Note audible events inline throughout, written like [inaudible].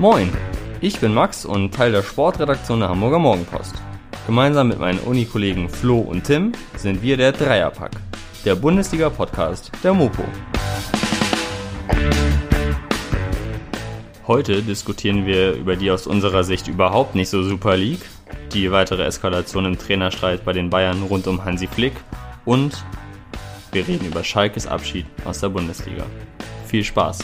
Moin, ich bin Max und Teil der Sportredaktion der Hamburger Morgenpost. Gemeinsam mit meinen Unikollegen Flo und Tim sind wir der Dreierpack, der Bundesliga-Podcast der Mopo. Heute diskutieren wir über die aus unserer Sicht überhaupt nicht so Super League, die weitere Eskalation im Trainerstreit bei den Bayern rund um Hansi Flick und wir reden über Schalkes Abschied aus der Bundesliga. Viel Spaß!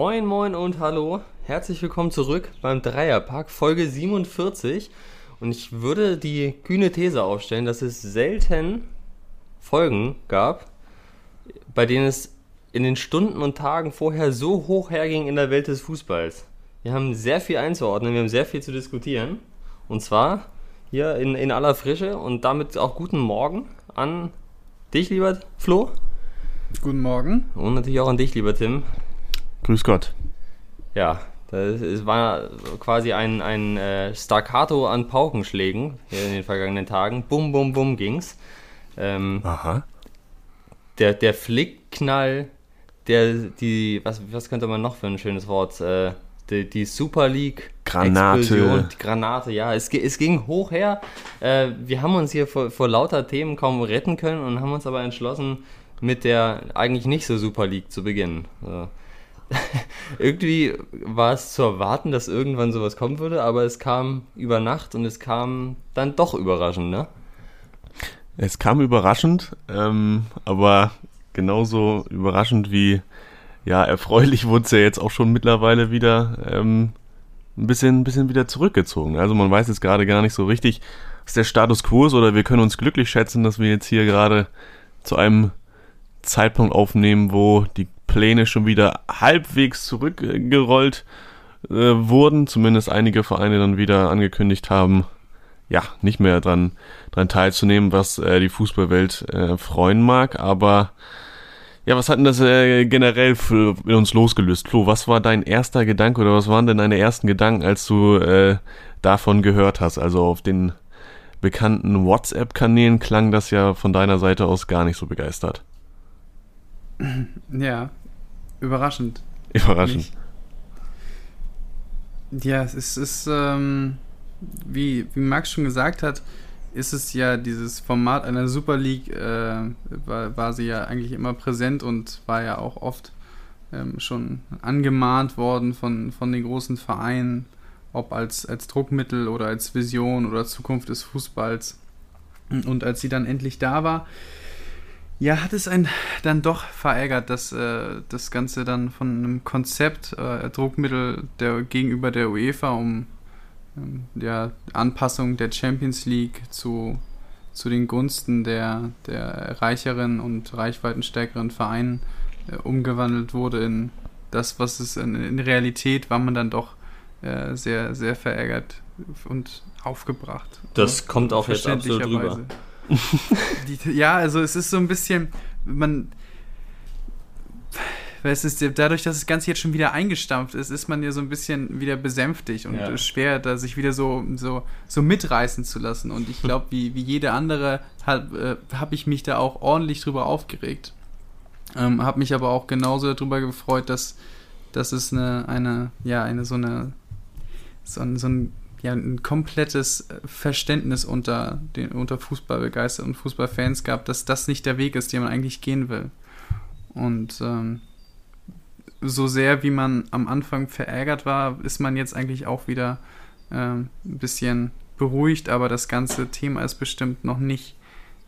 Moin, moin und hallo. Herzlich willkommen zurück beim Dreierpack, Folge 47. Und ich würde die kühne These aufstellen, dass es selten Folgen gab, bei denen es in den Stunden und Tagen vorher so hoch herging in der Welt des Fußballs. Wir haben sehr viel einzuordnen, wir haben sehr viel zu diskutieren. Und zwar hier in, in aller Frische und damit auch guten Morgen an dich, lieber Flo. Guten Morgen. Und natürlich auch an dich, lieber Tim. Grüß Gott. Ja, es war quasi ein, ein äh, Staccato an Paukenschlägen hier in den vergangenen Tagen. Bum, bum, bum ging's. Ähm, Aha. Der, der Flickknall, der, die, was, was könnte man noch für ein schönes Wort? Äh, die, die Super League. Granate. Explosion, die Granate, ja. Es, es ging hoch her. Äh, wir haben uns hier vor, vor lauter Themen kaum retten können und haben uns aber entschlossen, mit der eigentlich nicht so Super League zu beginnen. So. [laughs] irgendwie war es zu erwarten, dass irgendwann sowas kommen würde, aber es kam über Nacht und es kam dann doch überraschend, ne? Es kam überraschend, ähm, aber genauso überraschend wie ja erfreulich wurde es ja jetzt auch schon mittlerweile wieder ähm, ein bisschen, ein bisschen wieder zurückgezogen. Also man weiß jetzt gerade gar nicht so richtig, was der Status quo ist oder wir können uns glücklich schätzen, dass wir jetzt hier gerade zu einem Zeitpunkt aufnehmen, wo die Pläne schon wieder halbwegs zurückgerollt äh, wurden. Zumindest einige Vereine dann wieder angekündigt haben, ja, nicht mehr dran, dran teilzunehmen, was äh, die Fußballwelt äh, freuen mag. Aber ja, was hat denn das äh, generell für in uns losgelöst? Flo, was war dein erster Gedanke oder was waren denn deine ersten Gedanken, als du äh, davon gehört hast? Also auf den bekannten WhatsApp-Kanälen klang das ja von deiner Seite aus gar nicht so begeistert. Ja, überraschend. Überraschend. Ja, es ist, ist ähm, wie, wie Max schon gesagt hat, ist es ja dieses Format einer Super League, äh, war, war sie ja eigentlich immer präsent und war ja auch oft ähm, schon angemahnt worden von, von den großen Vereinen, ob als, als Druckmittel oder als Vision oder Zukunft des Fußballs. Und als sie dann endlich da war, ja, hat es einen dann doch verärgert, dass äh, das Ganze dann von einem Konzept äh, Druckmittel der, gegenüber der UEFA um ähm, der Anpassung der Champions League zu, zu den Gunsten der, der reicheren und reichweitenstärkeren Vereinen äh, umgewandelt wurde in das, was es in, in Realität war man dann doch äh, sehr, sehr verärgert und aufgebracht. Das ja, kommt auch jetzt absolut rüber. Die, ja, also es ist so ein bisschen, man, es ist dadurch, dass das Ganze jetzt schon wieder eingestampft ist, ist man ja so ein bisschen wieder besänftigt und ja. schwer, da sich wieder so, so, so mitreißen zu lassen. Und ich glaube, wie, wie jede andere habe äh, hab ich mich da auch ordentlich drüber aufgeregt. Ähm, habe mich aber auch genauso darüber gefreut, dass, dass es eine, eine, ja, eine so eine, so ein, so ein ja, ein komplettes äh, Verständnis unter, den, unter Fußballbegeisterten und Fußballfans gab, dass das nicht der Weg ist, den man eigentlich gehen will. Und ähm, so sehr, wie man am Anfang verärgert war, ist man jetzt eigentlich auch wieder ähm, ein bisschen beruhigt, aber das ganze Thema ist bestimmt noch nicht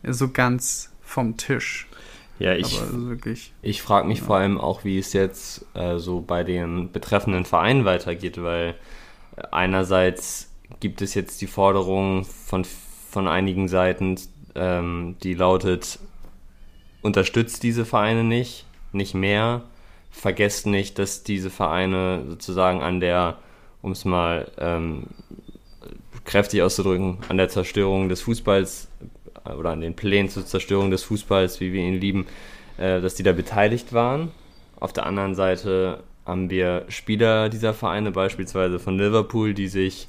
so ganz vom Tisch. Ja, ich, ich frage mich ja. vor allem auch, wie es jetzt äh, so bei den betreffenden Vereinen weitergeht, weil einerseits gibt es jetzt die Forderung von, von einigen Seiten, ähm, die lautet, unterstützt diese Vereine nicht, nicht mehr, vergesst nicht, dass diese Vereine sozusagen an der, um es mal ähm, kräftig auszudrücken, an der Zerstörung des Fußballs äh, oder an den Plänen zur Zerstörung des Fußballs, wie wir ihn lieben, äh, dass die da beteiligt waren. Auf der anderen Seite haben wir Spieler dieser Vereine, beispielsweise von Liverpool, die sich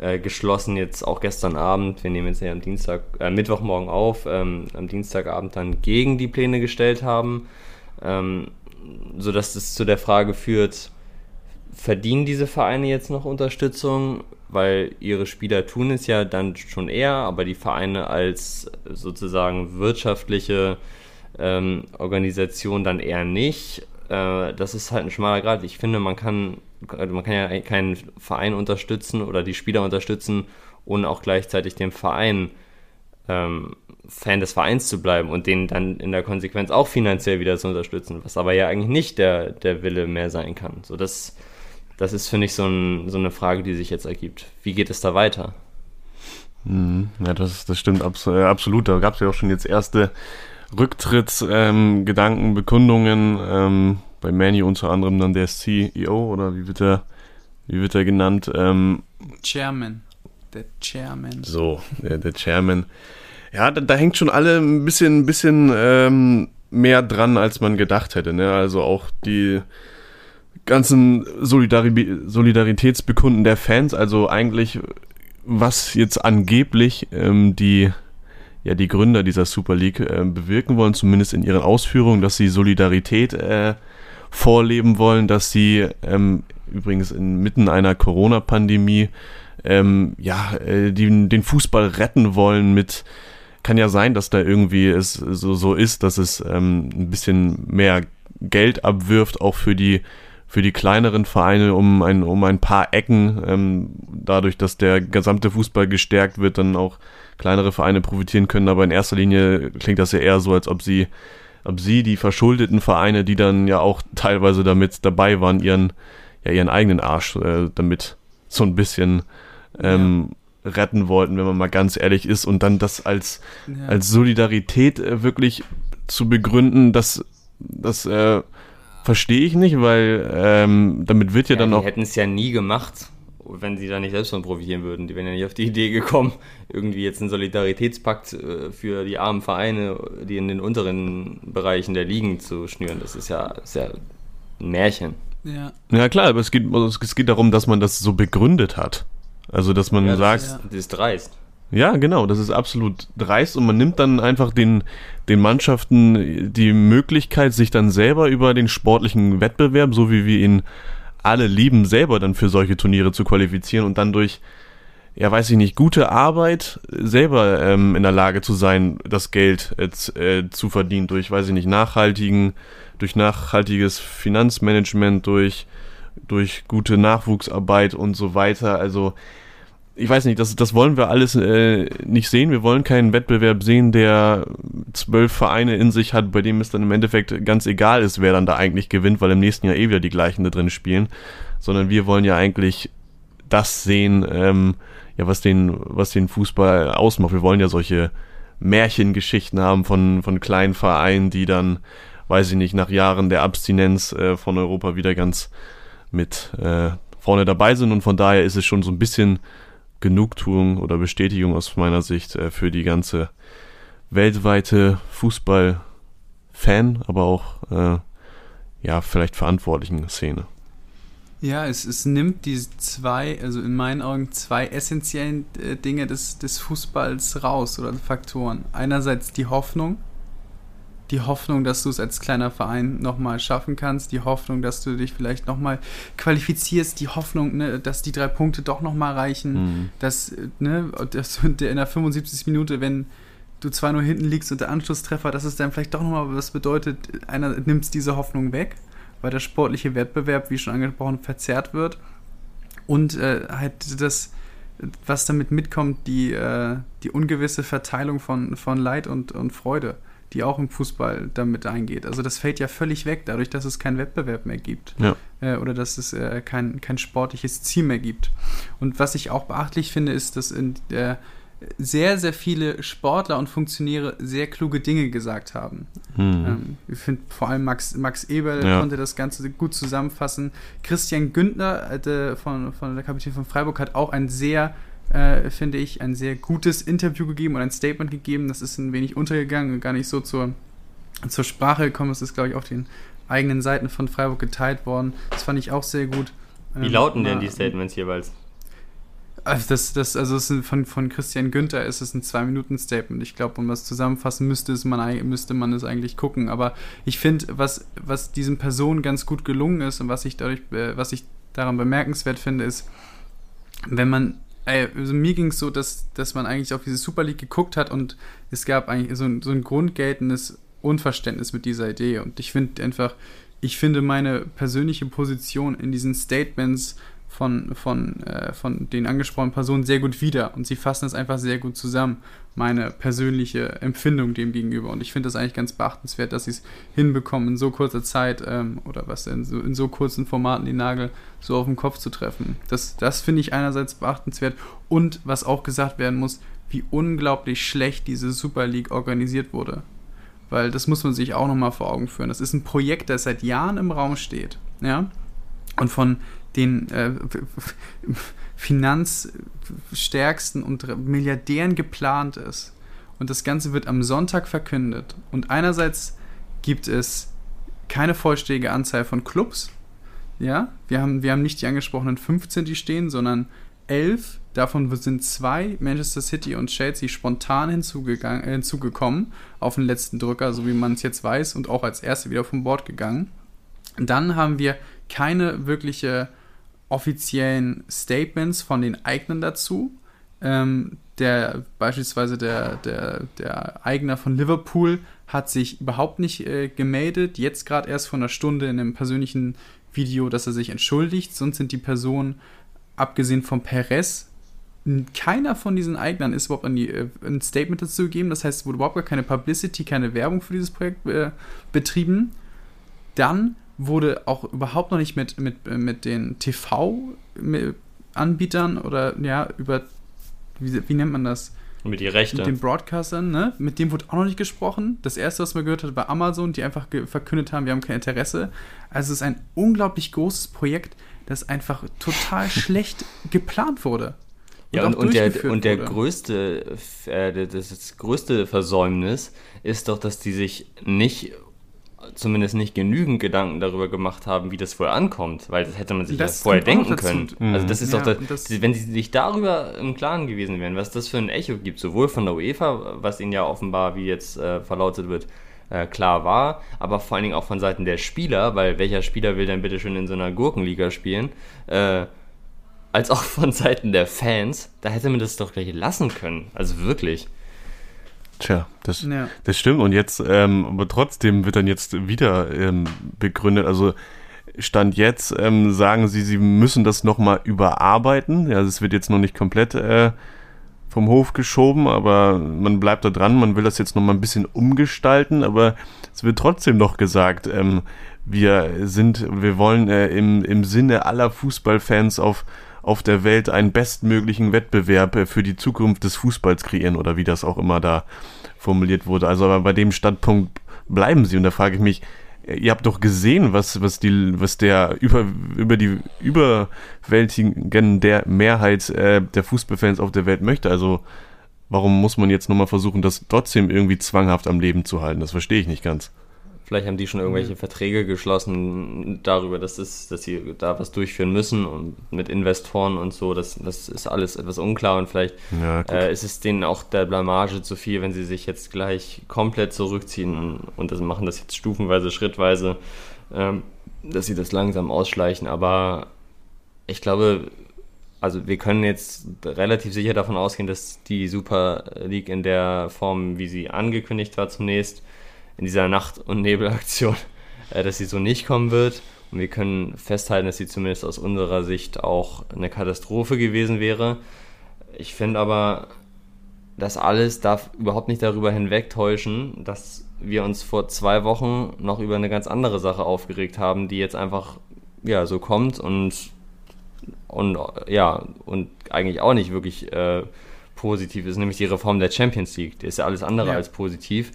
äh, geschlossen jetzt auch gestern Abend, wir nehmen jetzt ja am Dienstag, äh, Mittwochmorgen auf, ähm, am Dienstagabend dann gegen die Pläne gestellt haben, ähm, sodass es zu der Frage führt, verdienen diese Vereine jetzt noch Unterstützung, weil ihre Spieler tun es ja dann schon eher, aber die Vereine als sozusagen wirtschaftliche ähm, Organisation dann eher nicht. Äh, das ist halt ein schmaler Grad. Ich finde, man kann, also man kann ja keinen Verein unterstützen oder die Spieler unterstützen, ohne auch gleichzeitig dem Verein ähm, Fan des Vereins zu bleiben und den dann in der Konsequenz auch finanziell wieder zu unterstützen, was aber ja eigentlich nicht der, der Wille mehr sein kann. So, das, das ist, finde ich, so, ein, so eine Frage, die sich jetzt ergibt. Wie geht es da weiter? Mhm. Ja, das, das stimmt äh, absolut. Da gab es ja auch schon jetzt erste Rücktrittsgedanken, ähm, Bekundungen. Ähm, bei Manu unter anderem dann der CEO oder wie wird er, wie wird er genannt? Ähm, Chairman. Der Chairman. So, der, der Chairman. Ja, da, da, hängt schon alle ein bisschen, ein bisschen ähm, mehr dran, als man gedacht hätte. Ne? Also auch die ganzen Solidari Solidaritätsbekunden der Fans, also eigentlich was jetzt angeblich ähm, die ja die Gründer dieser Super League äh, bewirken wollen, zumindest in ihren Ausführungen, dass sie Solidarität äh, vorleben wollen, dass sie ähm, übrigens inmitten einer Corona-Pandemie ähm, ja äh, die, den Fußball retten wollen mit kann ja sein, dass da irgendwie es so, so ist, dass es ähm, ein bisschen mehr Geld abwirft, auch für die für die kleineren Vereine um ein, um ein paar Ecken, ähm, dadurch, dass der gesamte Fußball gestärkt wird, dann auch kleinere Vereine profitieren können. Aber in erster Linie klingt das ja eher so, als ob sie, ob sie die verschuldeten Vereine, die dann ja auch [laughs] teilweise damit dabei waren, ihren, ja, ihren eigenen Arsch äh, damit so ein bisschen ähm, ja. retten wollten, wenn man mal ganz ehrlich ist. Und dann das als, ja. als Solidarität äh, wirklich zu begründen, dass, dass äh, Verstehe ich nicht, weil ähm, damit wird ja, ja dann die auch. Die hätten es ja nie gemacht, wenn sie da nicht selbst von profitieren würden. Die wären ja nicht auf die Idee gekommen, irgendwie jetzt einen Solidaritätspakt äh, für die armen Vereine, die in den unteren Bereichen der Ligen zu schnüren. Das ist ja, ist ja ein Märchen. Ja. ja, klar, aber es geht, es geht darum, dass man das so begründet hat. Also, dass man ja, sagt. Das ist, das ist dreist. Ja, genau, das ist absolut dreist und man nimmt dann einfach den, den Mannschaften die Möglichkeit, sich dann selber über den sportlichen Wettbewerb, so wie wir ihn alle lieben, selber dann für solche Turniere zu qualifizieren und dann durch, ja, weiß ich nicht, gute Arbeit selber ähm, in der Lage zu sein, das Geld äh, zu verdienen durch, weiß ich nicht, nachhaltigen, durch nachhaltiges Finanzmanagement, durch, durch gute Nachwuchsarbeit und so weiter. Also ich weiß nicht, das, das wollen wir alles äh, nicht sehen. Wir wollen keinen Wettbewerb sehen, der zwölf Vereine in sich hat, bei dem es dann im Endeffekt ganz egal ist, wer dann da eigentlich gewinnt, weil im nächsten Jahr eh wieder die gleichen da drin spielen. Sondern wir wollen ja eigentlich das sehen, ähm, ja, was den, was den Fußball ausmacht. Wir wollen ja solche Märchengeschichten haben von, von kleinen Vereinen, die dann, weiß ich nicht, nach Jahren der Abstinenz äh, von Europa wieder ganz mit äh, vorne dabei sind. Und von daher ist es schon so ein bisschen Genugtuung oder Bestätigung aus meiner Sicht äh, für die ganze weltweite Fußball-Fan, aber auch äh, ja, vielleicht verantwortlichen Szene. Ja, es, es nimmt die zwei, also in meinen Augen zwei essentiellen äh, Dinge des, des Fußballs raus oder Faktoren. Einerseits die Hoffnung, die Hoffnung, dass du es als kleiner Verein nochmal schaffen kannst, die Hoffnung, dass du dich vielleicht nochmal qualifizierst, die Hoffnung, ne, dass die drei Punkte doch nochmal reichen, mhm. dass, ne, dass in der 75. Minute, wenn du zwar nur hinten liegst und der Anschlusstreffer, dass es dann vielleicht doch nochmal was bedeutet, einer nimmt diese Hoffnung weg, weil der sportliche Wettbewerb, wie schon angesprochen, verzerrt wird und äh, halt das was damit mitkommt, die, äh, die ungewisse Verteilung von, von Leid und, und Freude die auch im Fußball damit eingeht. Also das fällt ja völlig weg, dadurch, dass es keinen Wettbewerb mehr gibt. Ja. Äh, oder dass es äh, kein, kein sportliches Ziel mehr gibt. Und was ich auch beachtlich finde, ist, dass in der sehr, sehr viele Sportler und Funktionäre sehr kluge Dinge gesagt haben. Hm. Ähm, ich finde vor allem Max, Max Eberl ja. konnte das Ganze gut zusammenfassen. Christian Günther äh, von, von der Kapitän von Freiburg hat auch ein sehr äh, finde ich, ein sehr gutes Interview gegeben und ein Statement gegeben. Das ist ein wenig untergegangen und gar nicht so zur, zur Sprache gekommen. Es ist, glaube ich, auf den eigenen Seiten von Freiburg geteilt worden. Das fand ich auch sehr gut. Wie ähm, lauten denn die Statements jeweils? Also das, das, also das von, von Christian Günther ist es ein Zwei-Minuten-Statement. Ich glaube, um das zusammenfassen müsste, es man, müsste man es eigentlich gucken. Aber ich finde, was, was diesen Personen ganz gut gelungen ist und was ich dadurch, äh, was ich daran bemerkenswert finde, ist, wenn man also mir ging es so, dass, dass man eigentlich auf diese Super League geguckt hat und es gab eigentlich so ein, so ein grundgeltendes Unverständnis mit dieser Idee. Und ich finde einfach, ich finde meine persönliche Position in diesen Statements von, von, äh, von den angesprochenen Personen sehr gut wieder und sie fassen es einfach sehr gut zusammen, meine persönliche Empfindung dem gegenüber. Und ich finde das eigentlich ganz beachtenswert, dass sie es hinbekommen, in so kurzer Zeit ähm, oder was in so, in so kurzen Formaten die Nagel so auf den Kopf zu treffen. Das, das finde ich einerseits beachtenswert und was auch gesagt werden muss, wie unglaublich schlecht diese Super League organisiert wurde. Weil das muss man sich auch nochmal vor Augen führen. Das ist ein Projekt, das seit Jahren im Raum steht. Ja? Und von den äh, finanzstärksten und Milliardären geplant ist. Und das Ganze wird am Sonntag verkündet. Und einerseits gibt es keine vollständige Anzahl von Clubs. Ja, wir haben, wir haben nicht die angesprochenen 15, die stehen, sondern 11. Davon sind zwei, Manchester City und Chelsea, spontan hinzugegangen, äh, hinzugekommen auf den letzten Drücker, so wie man es jetzt weiß, und auch als erste wieder vom Bord gegangen. Dann haben wir keine wirkliche offiziellen Statements von den Eignern dazu. Ähm, der beispielsweise der, der, der Eigner von Liverpool hat sich überhaupt nicht äh, gemeldet, jetzt gerade erst vor einer Stunde in einem persönlichen Video, dass er sich entschuldigt, sonst sind die Personen, abgesehen von Perez, keiner von diesen Eignern ist überhaupt die, äh, ein Statement dazu gegeben, das heißt, es wurde überhaupt gar keine Publicity, keine Werbung für dieses Projekt äh, betrieben. Dann wurde auch überhaupt noch nicht mit, mit, mit den TV-Anbietern oder ja, über, wie, wie nennt man das? Mit die Rechte. Mit den Broadcastern, ne? Mit dem wurde auch noch nicht gesprochen. Das erste, was man gehört hat, war Amazon, die einfach verkündet haben, wir haben kein Interesse. Also es ist ein unglaublich großes Projekt, das einfach total [laughs] schlecht geplant wurde. Und ja, und, und der, und der größte, äh, das, das größte Versäumnis ist doch, dass die sich nicht zumindest nicht genügend Gedanken darüber gemacht haben, wie das wohl ankommt, weil das hätte man sich das ja vorher denken können. Mhm. Also das ist ja, doch, das, das, wenn sie sich darüber im Klaren gewesen wären, was das für ein Echo gibt, sowohl von der UEFA, was ihnen ja offenbar, wie jetzt äh, verlautet wird, äh, klar war, aber vor allen Dingen auch von Seiten der Spieler, weil welcher Spieler will denn bitte schon in so einer Gurkenliga spielen, äh, als auch von Seiten der Fans, da hätte man das doch gleich lassen können. Also wirklich. Tja, das, ja. das stimmt. Und jetzt, ähm, aber trotzdem wird dann jetzt wieder ähm, begründet. Also Stand jetzt ähm, sagen sie, sie müssen das nochmal überarbeiten. Ja, es wird jetzt noch nicht komplett äh, vom Hof geschoben, aber man bleibt da dran. Man will das jetzt nochmal ein bisschen umgestalten, aber es wird trotzdem noch gesagt, ähm, wir sind, wir wollen äh, im, im Sinne aller Fußballfans auf auf der Welt einen bestmöglichen Wettbewerb äh, für die Zukunft des Fußballs kreieren oder wie das auch immer da formuliert wurde. Also aber bei dem Standpunkt bleiben sie und da frage ich mich, äh, ihr habt doch gesehen, was, was, die, was der über, über die überwältigende Mehrheit äh, der Fußballfans auf der Welt möchte. Also warum muss man jetzt nochmal versuchen, das trotzdem irgendwie zwanghaft am Leben zu halten? Das verstehe ich nicht ganz. Vielleicht haben die schon irgendwelche mhm. Verträge geschlossen darüber, dass, es, dass sie da was durchführen müssen und mit Investoren und so. Das, das ist alles etwas unklar und vielleicht ja, äh, ist es denen auch der Blamage zu viel, wenn sie sich jetzt gleich komplett zurückziehen und, und das machen das jetzt stufenweise, schrittweise, ähm, dass sie das langsam ausschleichen. Aber ich glaube, also wir können jetzt relativ sicher davon ausgehen, dass die Super League in der Form, wie sie angekündigt war zunächst, in dieser Nacht- und Nebelaktion, äh, dass sie so nicht kommen wird. Und wir können festhalten, dass sie zumindest aus unserer Sicht auch eine Katastrophe gewesen wäre. Ich finde aber, das alles darf überhaupt nicht darüber hinwegtäuschen, dass wir uns vor zwei Wochen noch über eine ganz andere Sache aufgeregt haben, die jetzt einfach ja so kommt und und ja und eigentlich auch nicht wirklich äh, positiv ist, nämlich die Reform der Champions League. Die ist ja alles andere ja. als positiv.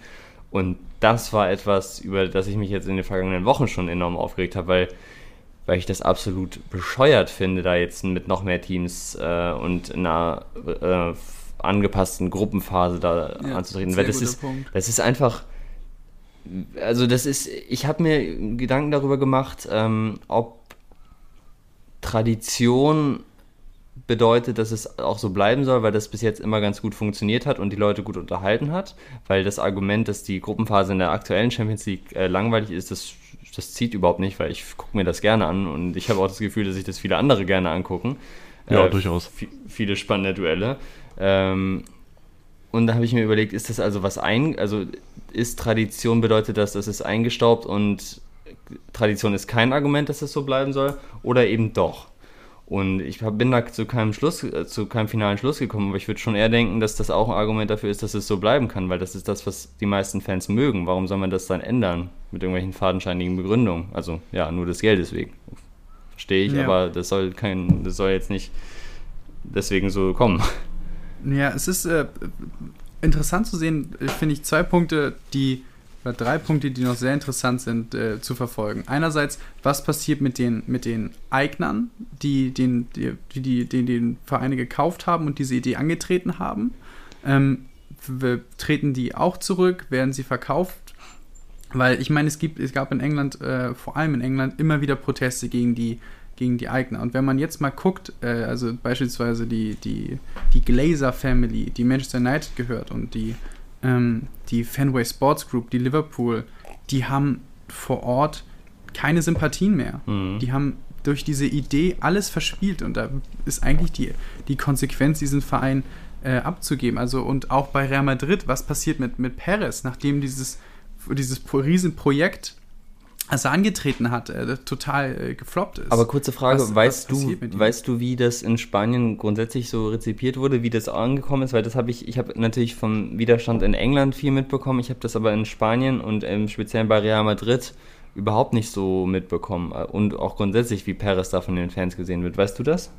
Und das war etwas, über das ich mich jetzt in den vergangenen Wochen schon enorm aufgeregt habe, weil, weil ich das absolut bescheuert finde, da jetzt mit noch mehr Teams äh, und einer äh, angepassten Gruppenphase da ja, anzutreten. Weil das ist, Punkt. das ist einfach. Also das ist, ich habe mir Gedanken darüber gemacht, ähm, ob Tradition bedeutet, dass es auch so bleiben soll, weil das bis jetzt immer ganz gut funktioniert hat und die Leute gut unterhalten hat. Weil das Argument, dass die Gruppenphase in der aktuellen Champions League äh, langweilig ist, das, das zieht überhaupt nicht, weil ich gucke mir das gerne an und ich habe auch das Gefühl, dass sich das viele andere gerne angucken. Ja, äh, durchaus. Viele spannende Duelle. Ähm, und da habe ich mir überlegt, ist das also was ein, also ist Tradition bedeutet das, dass es eingestaubt und Tradition ist kein Argument, dass es so bleiben soll, oder eben doch? Und ich bin da zu keinem Schluss, äh, zu keinem finalen Schluss gekommen, aber ich würde schon eher denken, dass das auch ein Argument dafür ist, dass es so bleiben kann, weil das ist das, was die meisten Fans mögen. Warum soll man das dann ändern? Mit irgendwelchen fadenscheinigen Begründungen? Also ja, nur des Geldes wegen. Verstehe ich, ja. aber das soll kein, das soll jetzt nicht deswegen so kommen. Ja, es ist äh, interessant zu sehen, äh, finde ich, zwei Punkte, die oder drei Punkte, die noch sehr interessant sind äh, zu verfolgen. Einerseits, was passiert mit den, mit den Eignern, die den, die, die, die, den Vereine gekauft haben und diese Idee angetreten haben? Ähm, treten die auch zurück? Werden sie verkauft? Weil ich meine, es gibt, es gab in England, äh, vor allem in England, immer wieder Proteste gegen die, gegen die Eigner. Und wenn man jetzt mal guckt, äh, also beispielsweise die, die, die Glazer Family, die Manchester United gehört und die ähm, die Fenway Sports Group, die Liverpool, die haben vor Ort keine Sympathien mehr. Mhm. Die haben durch diese Idee alles verspielt und da ist eigentlich die, die Konsequenz, diesen Verein äh, abzugeben. Also und auch bei Real Madrid, was passiert mit, mit Perez, nachdem dieses, dieses Riesenprojekt als er angetreten hat, äh, total äh, gefloppt ist. Aber kurze Frage, was, weißt was du, weißt du, wie das in Spanien grundsätzlich so rezipiert wurde, wie das angekommen ist? Weil das habe ich, ich habe natürlich vom Widerstand in England viel mitbekommen, ich habe das aber in Spanien und im Speziellen bei Real Madrid überhaupt nicht so mitbekommen und auch grundsätzlich, wie Perez da von den Fans gesehen wird. Weißt du das?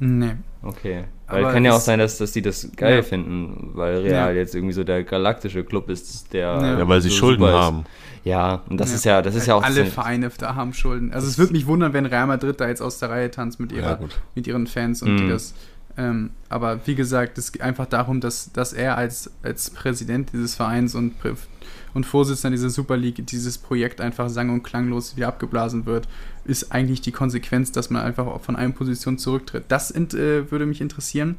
Nee. Okay. Weil Aber kann ja auch sein, dass, dass die das geil ja. finden, weil Real ja. jetzt irgendwie so der galaktische Club ist, der. Ja, weil sie so Schulden haben. Ja, und das ja. ist ja, das ist ja auch. Alle Vereine da haben Schulden. Also es würde mich wundern, wenn Real Madrid da jetzt aus der Reihe tanzt mit ihrer, mit ihren Fans und mhm. die das. Ähm, aber wie gesagt, es geht einfach darum, dass, dass er als, als Präsident dieses Vereins und und Vorsitzender dieser Super League dieses Projekt einfach sang- und klanglos wieder abgeblasen wird, ist eigentlich die Konsequenz, dass man einfach von einer Position zurücktritt. Das äh, würde mich interessieren.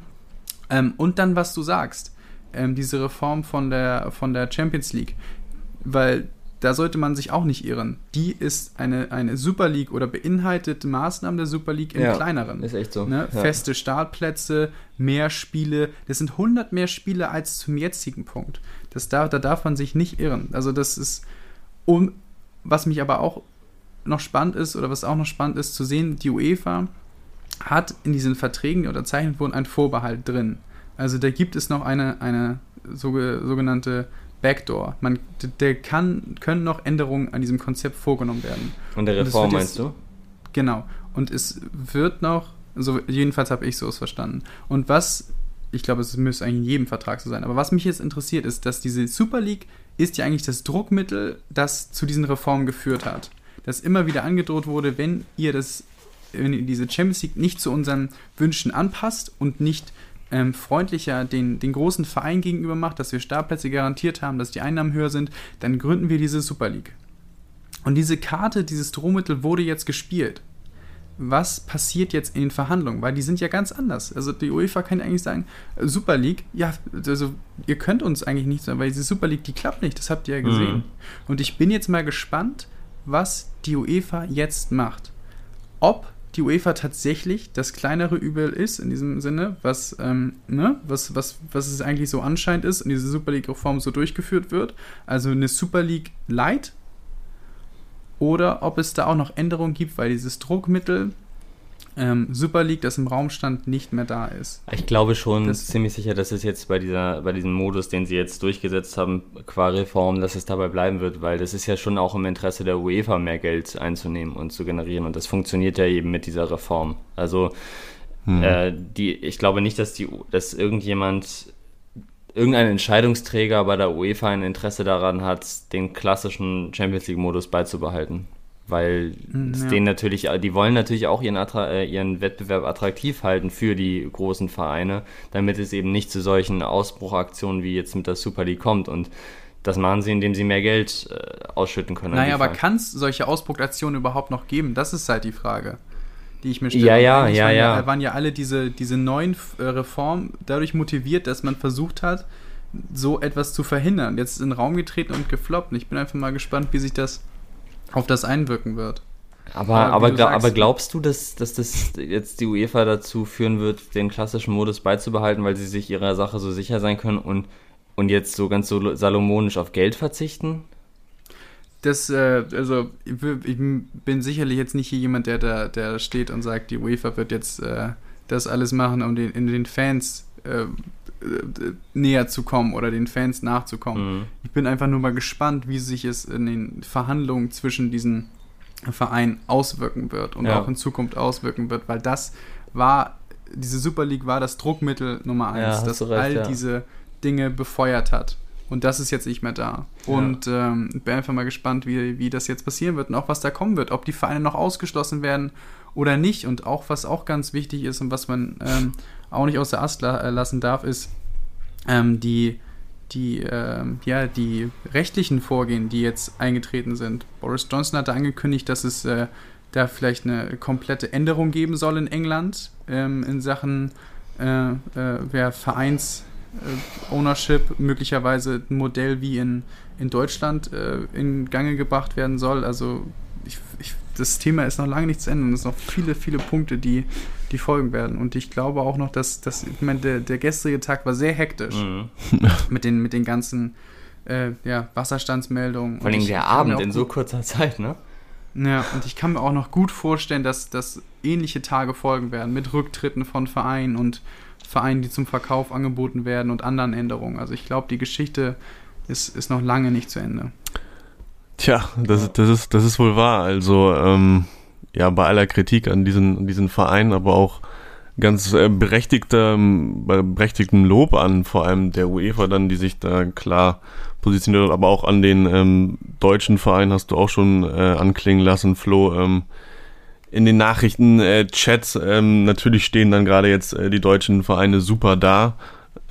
Ähm, und dann, was du sagst, ähm, diese Reform von der, von der Champions League. Weil da sollte man sich auch nicht irren. Die ist eine, eine Super League oder beinhaltet Maßnahmen der Super League im ja, kleineren. Ist echt so. Ne? Ja. Feste Startplätze, mehr Spiele. Das sind 100 mehr Spiele als zum jetzigen Punkt. Das darf, da darf man sich nicht irren. Also das ist, um, was mich aber auch noch spannend ist, oder was auch noch spannend ist, zu sehen, die UEFA hat in diesen Verträgen, die unterzeichnet wurden, einen Vorbehalt drin. Also da gibt es noch eine, eine sogenannte Backdoor. Man, der kann, können noch Änderungen an diesem Konzept vorgenommen werden. An der Reform meinst du? Genau. Und es wird noch, so jedenfalls habe ich so es verstanden. Und was, ich glaube, es müsste eigentlich in jedem Vertrag so sein, aber was mich jetzt interessiert, ist, dass diese Super League ist ja eigentlich das Druckmittel, das zu diesen Reformen geführt hat. Dass immer wieder angedroht wurde, wenn ihr das, wenn ihr diese Champions League nicht zu unseren Wünschen anpasst und nicht ähm, freundlicher den, den großen Verein gegenüber macht, dass wir Startplätze garantiert haben, dass die Einnahmen höher sind, dann gründen wir diese Super League. Und diese Karte, dieses Drohmittel wurde jetzt gespielt. Was passiert jetzt in den Verhandlungen? Weil die sind ja ganz anders. Also die UEFA kann ja eigentlich sagen, äh, Super League, ja, also ihr könnt uns eigentlich nicht sagen, weil diese Super League, die klappt nicht, das habt ihr ja gesehen. Mhm. Und ich bin jetzt mal gespannt, was die UEFA jetzt macht. Ob die UEFA tatsächlich das kleinere Übel ist, in diesem Sinne, was, ähm, ne, was, was, was es eigentlich so anscheinend ist und diese Super League-Reform so durchgeführt wird. Also eine Super League Light. Oder ob es da auch noch Änderungen gibt, weil dieses Druckmittel ähm, Super League, das im Raum stand, nicht mehr da ist. Ich glaube schon das ziemlich sicher, dass es jetzt bei dieser, bei diesem Modus, den sie jetzt durchgesetzt haben, qua Reform, dass es dabei bleiben wird, weil das ist ja schon auch im Interesse der UEFA mehr Geld einzunehmen und zu generieren und das funktioniert ja eben mit dieser Reform. Also hm. äh, die, ich glaube nicht, dass die, dass irgendjemand irgendein Entscheidungsträger bei der UEFA ein Interesse daran hat, den klassischen Champions League Modus beizubehalten weil hm, ja. denen natürlich, die wollen natürlich auch ihren, äh, ihren Wettbewerb attraktiv halten für die großen Vereine, damit es eben nicht zu solchen Ausbruchaktionen wie jetzt mit der Super League kommt und das machen sie, indem sie mehr Geld äh, ausschütten können. Naja, aber kann es solche Ausbruchaktionen überhaupt noch geben? Das ist halt die Frage. die ich mir stelle. Ja, ja, ja, ja. Waren ja alle diese, diese neuen äh, Reformen dadurch motiviert, dass man versucht hat, so etwas zu verhindern. Jetzt ist in den Raum getreten und gefloppt. Ich bin einfach mal gespannt, wie sich das auf das einwirken wird. Aber, aber, aber, aber, glaubst du, dass, dass das jetzt die UEFA dazu führen wird, den klassischen Modus beizubehalten, weil sie sich ihrer Sache so sicher sein können und, und jetzt so ganz so salomonisch auf Geld verzichten? Das, äh, also ich, ich, bin sicherlich jetzt nicht hier jemand, der da der steht und sagt, die UEFA wird jetzt äh, das alles machen, um den, in den Fans äh, näher zu kommen oder den Fans nachzukommen. Mhm. Ich bin einfach nur mal gespannt, wie sich es in den Verhandlungen zwischen diesen Vereinen auswirken wird und ja. auch in Zukunft auswirken wird, weil das war, diese Super League war das Druckmittel Nummer eins, ja, das recht, all ja. diese Dinge befeuert hat. Und das ist jetzt nicht mehr da. Und ähm, bin einfach mal gespannt, wie, wie das jetzt passieren wird und auch was da kommen wird, ob die Vereine noch ausgeschlossen werden oder nicht. Und auch, was auch ganz wichtig ist und was man ähm, auch nicht der Ast la lassen darf, ist ähm, die, die, ähm, ja, die rechtlichen Vorgehen, die jetzt eingetreten sind. Boris Johnson hatte angekündigt, dass es äh, da vielleicht eine komplette Änderung geben soll in England ähm, in Sachen äh, äh, Vereins. Äh, Ownership möglicherweise ein Modell wie in, in Deutschland äh, in Gange gebracht werden soll. Also ich, ich, das Thema ist noch lange nicht zu Ende und es sind noch viele, viele Punkte, die, die folgen werden. Und ich glaube auch noch, dass, dass ich meine, der, der gestrige Tag war sehr hektisch mhm. [laughs] mit, den, mit den ganzen äh, ja, Wasserstandsmeldungen. Vor allem der Abend in so kurzer [laughs] Zeit, ne? Ja, und ich kann mir auch noch gut vorstellen, dass, dass ähnliche Tage folgen werden mit Rücktritten von Vereinen und Vereinen, die zum Verkauf angeboten werden und anderen Änderungen. Also ich glaube, die Geschichte ist, ist noch lange nicht zu Ende. Tja, das, das, ist, das ist wohl wahr. Also, ähm, ja, bei aller Kritik an diesen, an diesen Verein, aber auch ganz äh, berechtigtem, berechtigtem Lob an vor allem der UEFA dann, die sich da klar positioniert, aber auch an den ähm, deutschen Verein hast du auch schon äh, anklingen lassen, Flo. Ähm, in den Nachrichten-Chats äh, ähm, natürlich stehen dann gerade jetzt äh, die deutschen Vereine super da,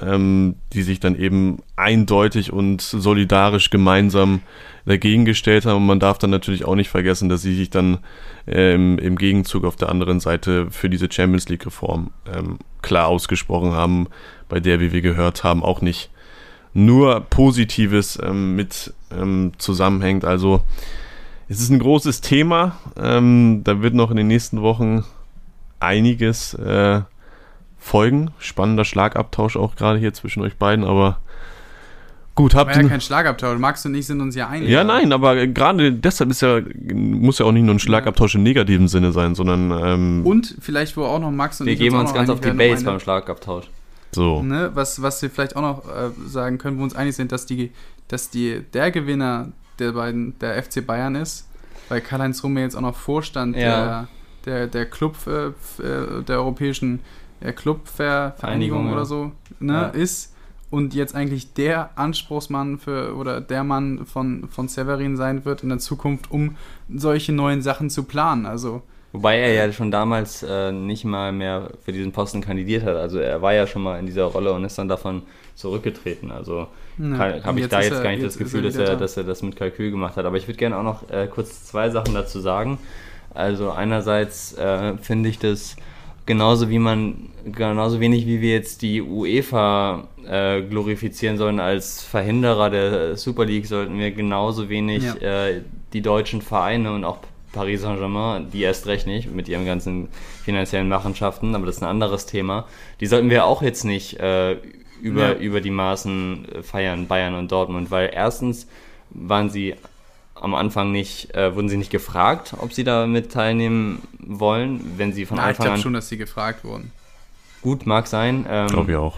ähm, die sich dann eben eindeutig und solidarisch gemeinsam dagegen gestellt haben. Und man darf dann natürlich auch nicht vergessen, dass sie sich dann ähm, im Gegenzug auf der anderen Seite für diese Champions League-Reform ähm, klar ausgesprochen haben, bei der, wie wir gehört haben, auch nicht nur Positives ähm, mit ähm, zusammenhängt. Also es ist ein großes Thema. Ähm, da wird noch in den nächsten Wochen einiges äh, folgen. Spannender Schlagabtausch auch gerade hier zwischen euch beiden, aber Gut, habt ihr. ja kein Schlagabtausch. Max und ich sind uns ja einig. Ja, nein, aber gerade deshalb ist ja, muss ja auch nicht nur ein Schlagabtausch im negativen Sinne sein, sondern. Ähm, und vielleicht, wo auch noch Max und wir ich. Wir geben uns ganz auf die Base beim Schlagabtausch. So. Ne, was, was wir vielleicht auch noch äh, sagen können, wo wir uns einig sind, dass die, dass die, der Gewinner der beiden, der FC Bayern ist, weil Karl-Heinz Rumme jetzt auch noch Vorstand ja. der, der, der Club, äh, äh der europäischen äh, Clubvereinigung oder so, ne, ja. ist und jetzt eigentlich der Anspruchsmann für oder der Mann von, von Severin sein wird in der Zukunft, um solche neuen Sachen zu planen. Also Wobei er ja schon damals äh, nicht mal mehr für diesen Posten kandidiert hat. Also er war ja schon mal in dieser Rolle und ist dann davon zurückgetreten. Also ja, habe ich da jetzt er, gar nicht das Gefühl, dass er, da. dass er das mit Kalkül gemacht hat. Aber ich würde gerne auch noch äh, kurz zwei Sachen dazu sagen. Also einerseits äh, finde ich das genauso wie man, genauso wenig wie wir jetzt die UEFA äh, glorifizieren sollen als Verhinderer der Super League, sollten wir genauso wenig ja. äh, die deutschen Vereine und auch Paris Saint-Germain, die erst recht nicht mit ihren ganzen finanziellen Machenschaften, aber das ist ein anderes Thema. Die sollten wir auch jetzt nicht äh, über, ja. über die Maßen feiern, Bayern und Dortmund, weil erstens waren sie am Anfang nicht, äh, wurden sie nicht gefragt, ob sie da mit teilnehmen wollen, wenn sie von Na, Anfang ich glaube schon, dass sie gefragt wurden. Gut, mag sein. Ähm, glaube ich auch.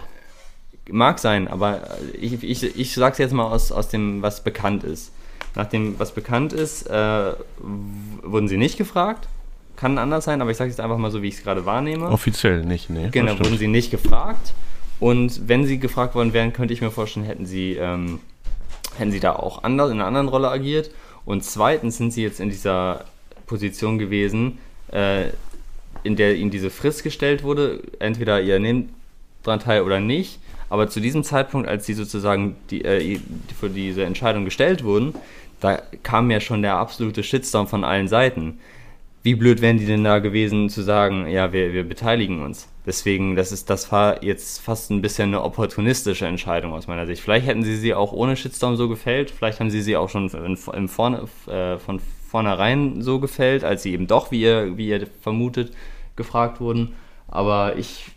Mag sein, aber ich, ich, ich sage es jetzt mal aus, aus dem, was bekannt ist. Nach dem, was bekannt ist, äh, wurden sie nicht gefragt. Kann anders sein, aber ich sage es jetzt einfach mal so, wie ich es gerade wahrnehme. Offiziell nicht, nee. Genau, wurden sie nicht gefragt. Und wenn sie gefragt worden wären, könnte ich mir vorstellen, hätten sie, ähm, hätten sie da auch anders, in einer anderen Rolle agiert. Und zweitens sind sie jetzt in dieser Position gewesen, äh, in der ihnen diese Frist gestellt wurde. Entweder ihr nehmt daran teil oder nicht. Aber zu diesem Zeitpunkt, als sie sozusagen die, äh, für diese Entscheidung gestellt wurden, da kam ja schon der absolute Shitstorm von allen Seiten. Wie blöd wären die denn da gewesen zu sagen, ja, wir, wir beteiligen uns. Deswegen, das ist, das war jetzt fast ein bisschen eine opportunistische Entscheidung aus meiner Sicht. Vielleicht hätten sie sie auch ohne Shitstorm so gefällt, vielleicht haben sie sie auch schon in, in vorne, äh, von vornherein so gefällt, als sie eben doch, wie ihr, wie ihr vermutet, gefragt wurden. Aber ich,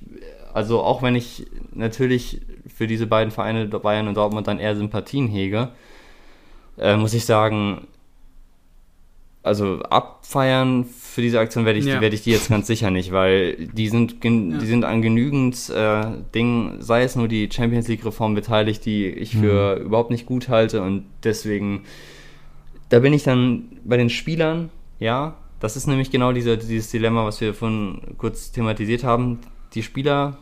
also auch wenn ich natürlich für diese beiden Vereine Bayern und Dortmund dann eher Sympathien hege, äh, muss ich sagen, also abfeiern für diese Aktion werde ich, ja. werde ich die jetzt ganz sicher nicht, weil die sind, die sind an genügend äh, Dingen, sei es nur die Champions League-Reform beteiligt, die ich für mhm. überhaupt nicht gut halte und deswegen, da bin ich dann bei den Spielern, ja, das ist nämlich genau diese, dieses Dilemma, was wir vorhin kurz thematisiert haben. Die Spieler,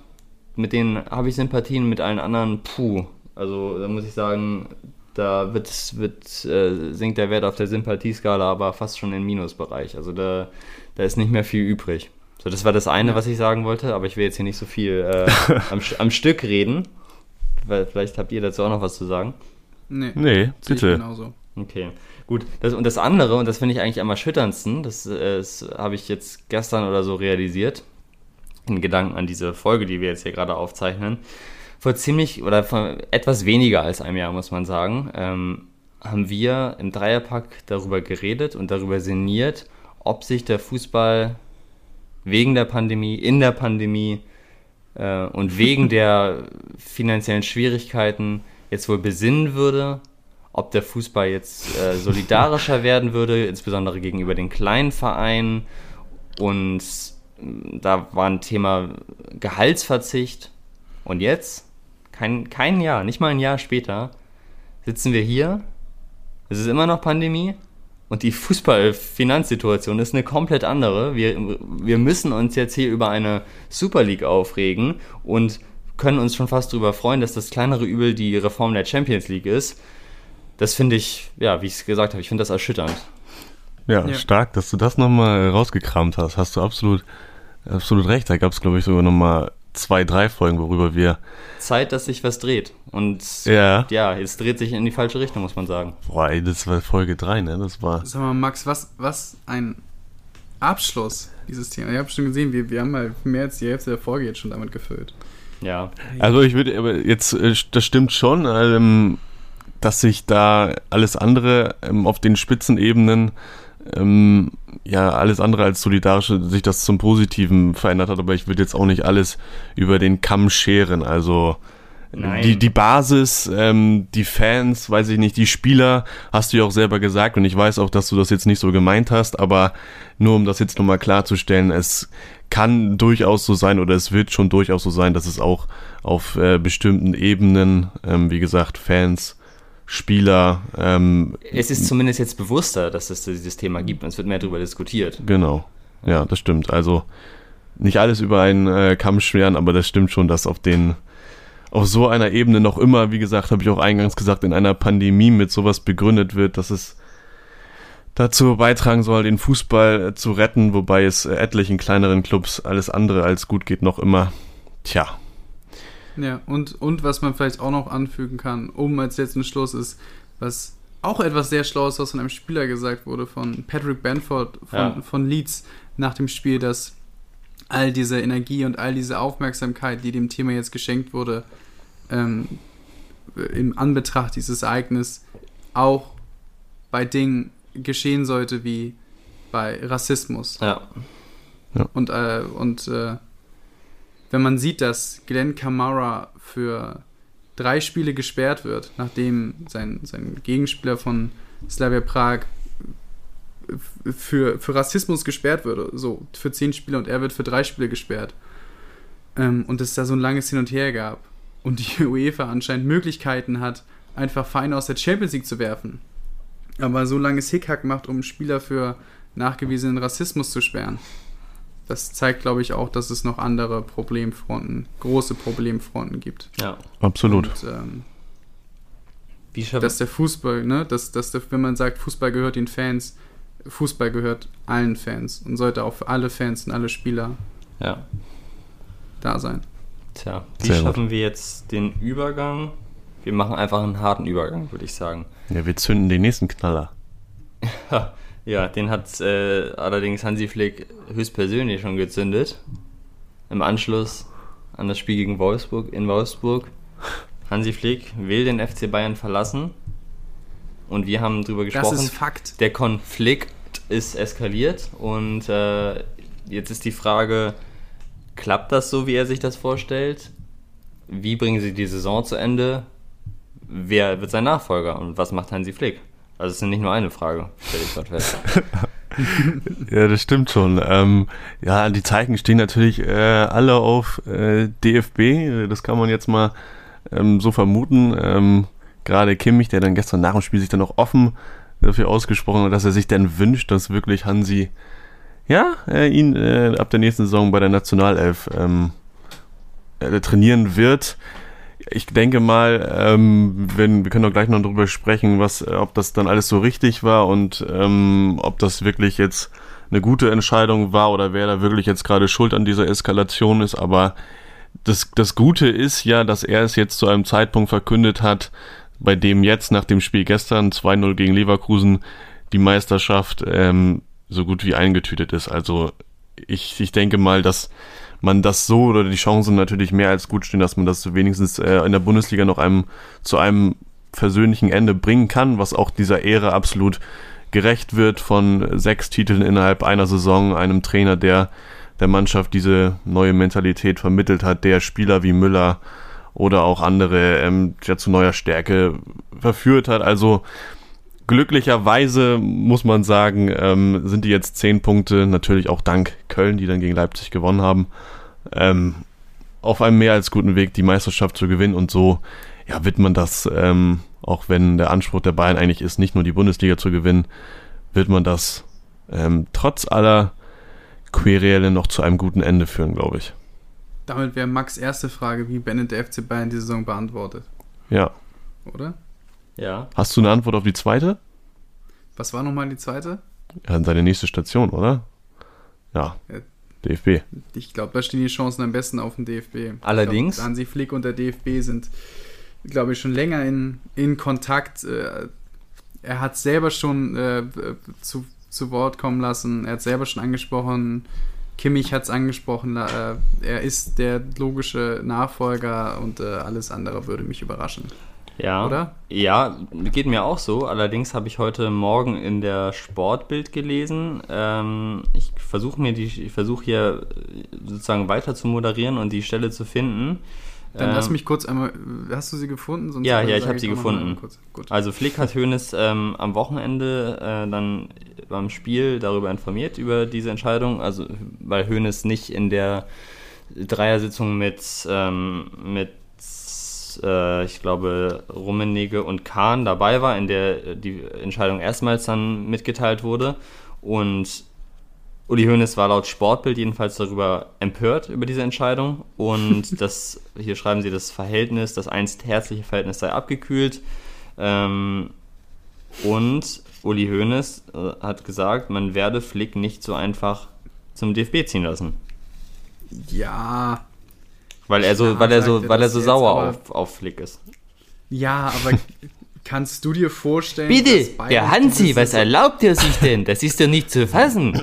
mit denen habe ich Sympathien, mit allen anderen, puh. Also da muss ich sagen, da wird, wird, äh, sinkt der Wert auf der Sympathieskala aber fast schon im Minusbereich. Also da, da ist nicht mehr viel übrig. So, das war das eine, was ich sagen wollte, aber ich will jetzt hier nicht so viel äh, [laughs] am, am, Stück reden, weil vielleicht habt ihr dazu auch noch was zu sagen. Nee, nee bitte. Genauso. Okay, gut. Das, und das andere, und das finde ich eigentlich am erschütterndsten, das, äh, das habe ich jetzt gestern oder so realisiert, in Gedanken an diese Folge, die wir jetzt hier gerade aufzeichnen, vor ziemlich oder vor etwas weniger als einem Jahr, muss man sagen, ähm, haben wir im Dreierpack darüber geredet und darüber sinniert, ob sich der Fußball wegen der Pandemie, in der Pandemie äh, und wegen der [laughs] finanziellen Schwierigkeiten jetzt wohl besinnen würde, ob der Fußball jetzt äh, solidarischer [laughs] werden würde, insbesondere gegenüber den kleinen Vereinen. Und äh, da war ein Thema Gehaltsverzicht. Und jetzt kein, kein Jahr, nicht mal ein Jahr später, sitzen wir hier. Es ist immer noch Pandemie und die Fußballfinanzsituation ist eine komplett andere. Wir, wir müssen uns jetzt hier über eine Super League aufregen und können uns schon fast darüber freuen, dass das kleinere Übel die Reform der Champions League ist. Das finde ich, ja, wie ich es gesagt habe, ich finde das erschütternd. Ja, ja, stark, dass du das nochmal rausgekramt hast. Hast du absolut, absolut recht. Da gab es, glaube ich, sogar nochmal zwei, drei Folgen, worüber wir. Zeit, dass sich was dreht. Und ja, ja es dreht sich in die falsche Richtung, muss man sagen. Boah, ey, das war Folge 3, ne? Das war. Sag mal, Max, was, was ein Abschluss dieses Thema. Ich habe schon gesehen, wir, wir haben mal mehr als die Hälfte der Folge jetzt schon damit gefüllt. Ja. Also ich würde, aber jetzt, äh, das stimmt schon, ähm, dass sich da alles andere ähm, auf den Spitzenebenen ähm, ja alles andere als solidarisch sich das zum Positiven verändert hat, aber ich würde jetzt auch nicht alles über den Kamm scheren. Also die, die Basis, ähm, die Fans, weiß ich nicht, die Spieler, hast du ja auch selber gesagt und ich weiß auch, dass du das jetzt nicht so gemeint hast, aber nur um das jetzt nochmal klarzustellen, es kann durchaus so sein oder es wird schon durchaus so sein, dass es auch auf äh, bestimmten Ebenen, ähm, wie gesagt, Fans, Spieler. Ähm, es ist zumindest jetzt bewusster, dass es dieses Thema gibt und es wird mehr darüber diskutiert. Genau. Ja, das stimmt. Also nicht alles über einen äh, Kamm schweren, aber das stimmt schon, dass auf den auf so einer Ebene noch immer, wie gesagt, habe ich auch eingangs gesagt, in einer Pandemie mit sowas begründet wird, dass es dazu beitragen soll, den Fußball äh, zu retten, wobei es äh, etlichen kleineren Clubs alles andere als gut geht noch immer. Tja, ja, und, und was man vielleicht auch noch anfügen kann, um als letzten Schluss ist, was auch etwas sehr Schlaues, was von einem Spieler gesagt wurde, von Patrick Benford von, ja. von Leeds nach dem Spiel, dass all diese Energie und all diese Aufmerksamkeit, die dem Thema jetzt geschenkt wurde, ähm, im Anbetracht dieses Ereignisses auch bei Dingen geschehen sollte wie bei Rassismus. Ja. ja. Und, äh, und äh, wenn man sieht, dass Glenn Kamara für drei Spiele gesperrt wird, nachdem sein, sein Gegenspieler von Slavia Prag für, für Rassismus gesperrt würde, so für zehn Spiele und er wird für drei Spiele gesperrt. Ähm, und es da so ein langes Hin und Her gab und die [laughs] UEFA anscheinend Möglichkeiten hat, einfach Vereine aus der Champions League zu werfen. Aber so langes Hickhack macht, um Spieler für nachgewiesenen Rassismus zu sperren das zeigt, glaube ich, auch, dass es noch andere Problemfronten, große Problemfronten gibt. Ja, absolut. Und, ähm, Wie dass der Fußball, ne, dass, dass der, wenn man sagt, Fußball gehört den Fans, Fußball gehört allen Fans und sollte auch für alle Fans und alle Spieler ja. da sein. Tja, wie Sehr schaffen gut. wir jetzt den Übergang? Wir machen einfach einen harten Übergang, würde ich sagen. Ja, wir zünden den nächsten Knaller. [laughs] Ja, den hat äh, allerdings Hansi Flick höchstpersönlich schon gezündet. Im Anschluss an das Spiel gegen Wolfsburg in Wolfsburg. Hansi Flick will den FC Bayern verlassen. Und wir haben darüber gesprochen. Das ist Fakt. Der Konflikt ist eskaliert und äh, jetzt ist die Frage, klappt das so, wie er sich das vorstellt? Wie bringen sie die Saison zu Ende? Wer wird sein Nachfolger und was macht Hansi Flick? Also es ist nicht nur eine Frage, stelle ich gerade fest. [laughs] ja, das stimmt schon. Ähm, ja, die Zeichen stehen natürlich äh, alle auf äh, DFB. Das kann man jetzt mal ähm, so vermuten. Ähm, Gerade Kimmich, der dann gestern nach dem Spiel sich dann auch offen dafür ausgesprochen hat, dass er sich dann wünscht, dass wirklich Hansi ja, äh, ihn äh, ab der nächsten Saison bei der Nationalelf ähm, äh, trainieren wird ich denke mal, ähm, wenn, wir können doch gleich noch darüber sprechen, was, äh, ob das dann alles so richtig war und ähm, ob das wirklich jetzt eine gute Entscheidung war oder wer da wirklich jetzt gerade schuld an dieser Eskalation ist. Aber das, das Gute ist ja, dass er es jetzt zu einem Zeitpunkt verkündet hat, bei dem jetzt nach dem Spiel gestern 2-0 gegen Leverkusen die Meisterschaft ähm, so gut wie eingetütet ist. Also ich, ich denke mal, dass man das so oder die Chancen natürlich mehr als gut stehen, dass man das wenigstens äh, in der Bundesliga noch einem zu einem versöhnlichen Ende bringen kann, was auch dieser Ehre absolut gerecht wird von sechs Titeln innerhalb einer Saison, einem Trainer, der der Mannschaft diese neue Mentalität vermittelt hat, der Spieler wie Müller oder auch andere ähm, ja, zu neuer Stärke verführt hat. Also glücklicherweise muss man sagen, ähm, sind die jetzt zehn Punkte, natürlich auch dank Köln, die dann gegen Leipzig gewonnen haben, ähm, auf einem mehr als guten Weg, die Meisterschaft zu gewinnen. Und so ja, wird man das, ähm, auch wenn der Anspruch der Bayern eigentlich ist, nicht nur die Bundesliga zu gewinnen, wird man das ähm, trotz aller Querele noch zu einem guten Ende führen, glaube ich. Damit wäre Max erste Frage, wie beendet der FC Bayern die Saison beantwortet. Ja. Oder? Ja. Hast du eine Antwort auf die zweite? Was war nochmal die zweite? Ja, seine nächste Station, oder? Ja. ja DFB. Ich glaube, da stehen die Chancen am besten auf den DFB. Allerdings. Glaub, Hansi Flick und der DFB sind, glaube ich, schon länger in, in Kontakt. Äh, er hat selber schon äh, zu, zu Wort kommen lassen. Er hat selber schon angesprochen. Kimmich hat es angesprochen. Äh, er ist der logische Nachfolger und äh, alles andere würde mich überraschen. Ja. Oder? Ja, geht mir auch so. Allerdings habe ich heute Morgen in der Sportbild gelesen. Ähm, ich versuche mir die, ich versuche hier sozusagen weiter zu moderieren und die Stelle zu finden. Dann ähm, lass mich kurz einmal. Hast du sie gefunden? Sonst ja, ja, ich habe sie gefunden. Also Flick hat Hoeneß ähm, am Wochenende äh, dann beim Spiel darüber informiert über diese Entscheidung. Also weil Hoeneß nicht in der Dreiersitzung mit ähm, mit äh, ich glaube, Rummenigge und Kahn dabei war, in der äh, die Entscheidung erstmals dann mitgeteilt wurde. Und Uli Hoeneß war laut Sportbild jedenfalls darüber empört über diese Entscheidung. Und [laughs] das, hier schreiben sie, das Verhältnis, das einst herzliche Verhältnis sei abgekühlt. Ähm, und Uli Hoeneß äh, hat gesagt, man werde Flick nicht so einfach zum DFB ziehen lassen. Ja, weil er so, ja, weil er so, weil er so sauer auf, auf Flick ist. Ja, aber [laughs] kannst du dir vorstellen. Bitte, der Hansi, was erlaubt er sich denn? Das ist ja nicht zu fassen.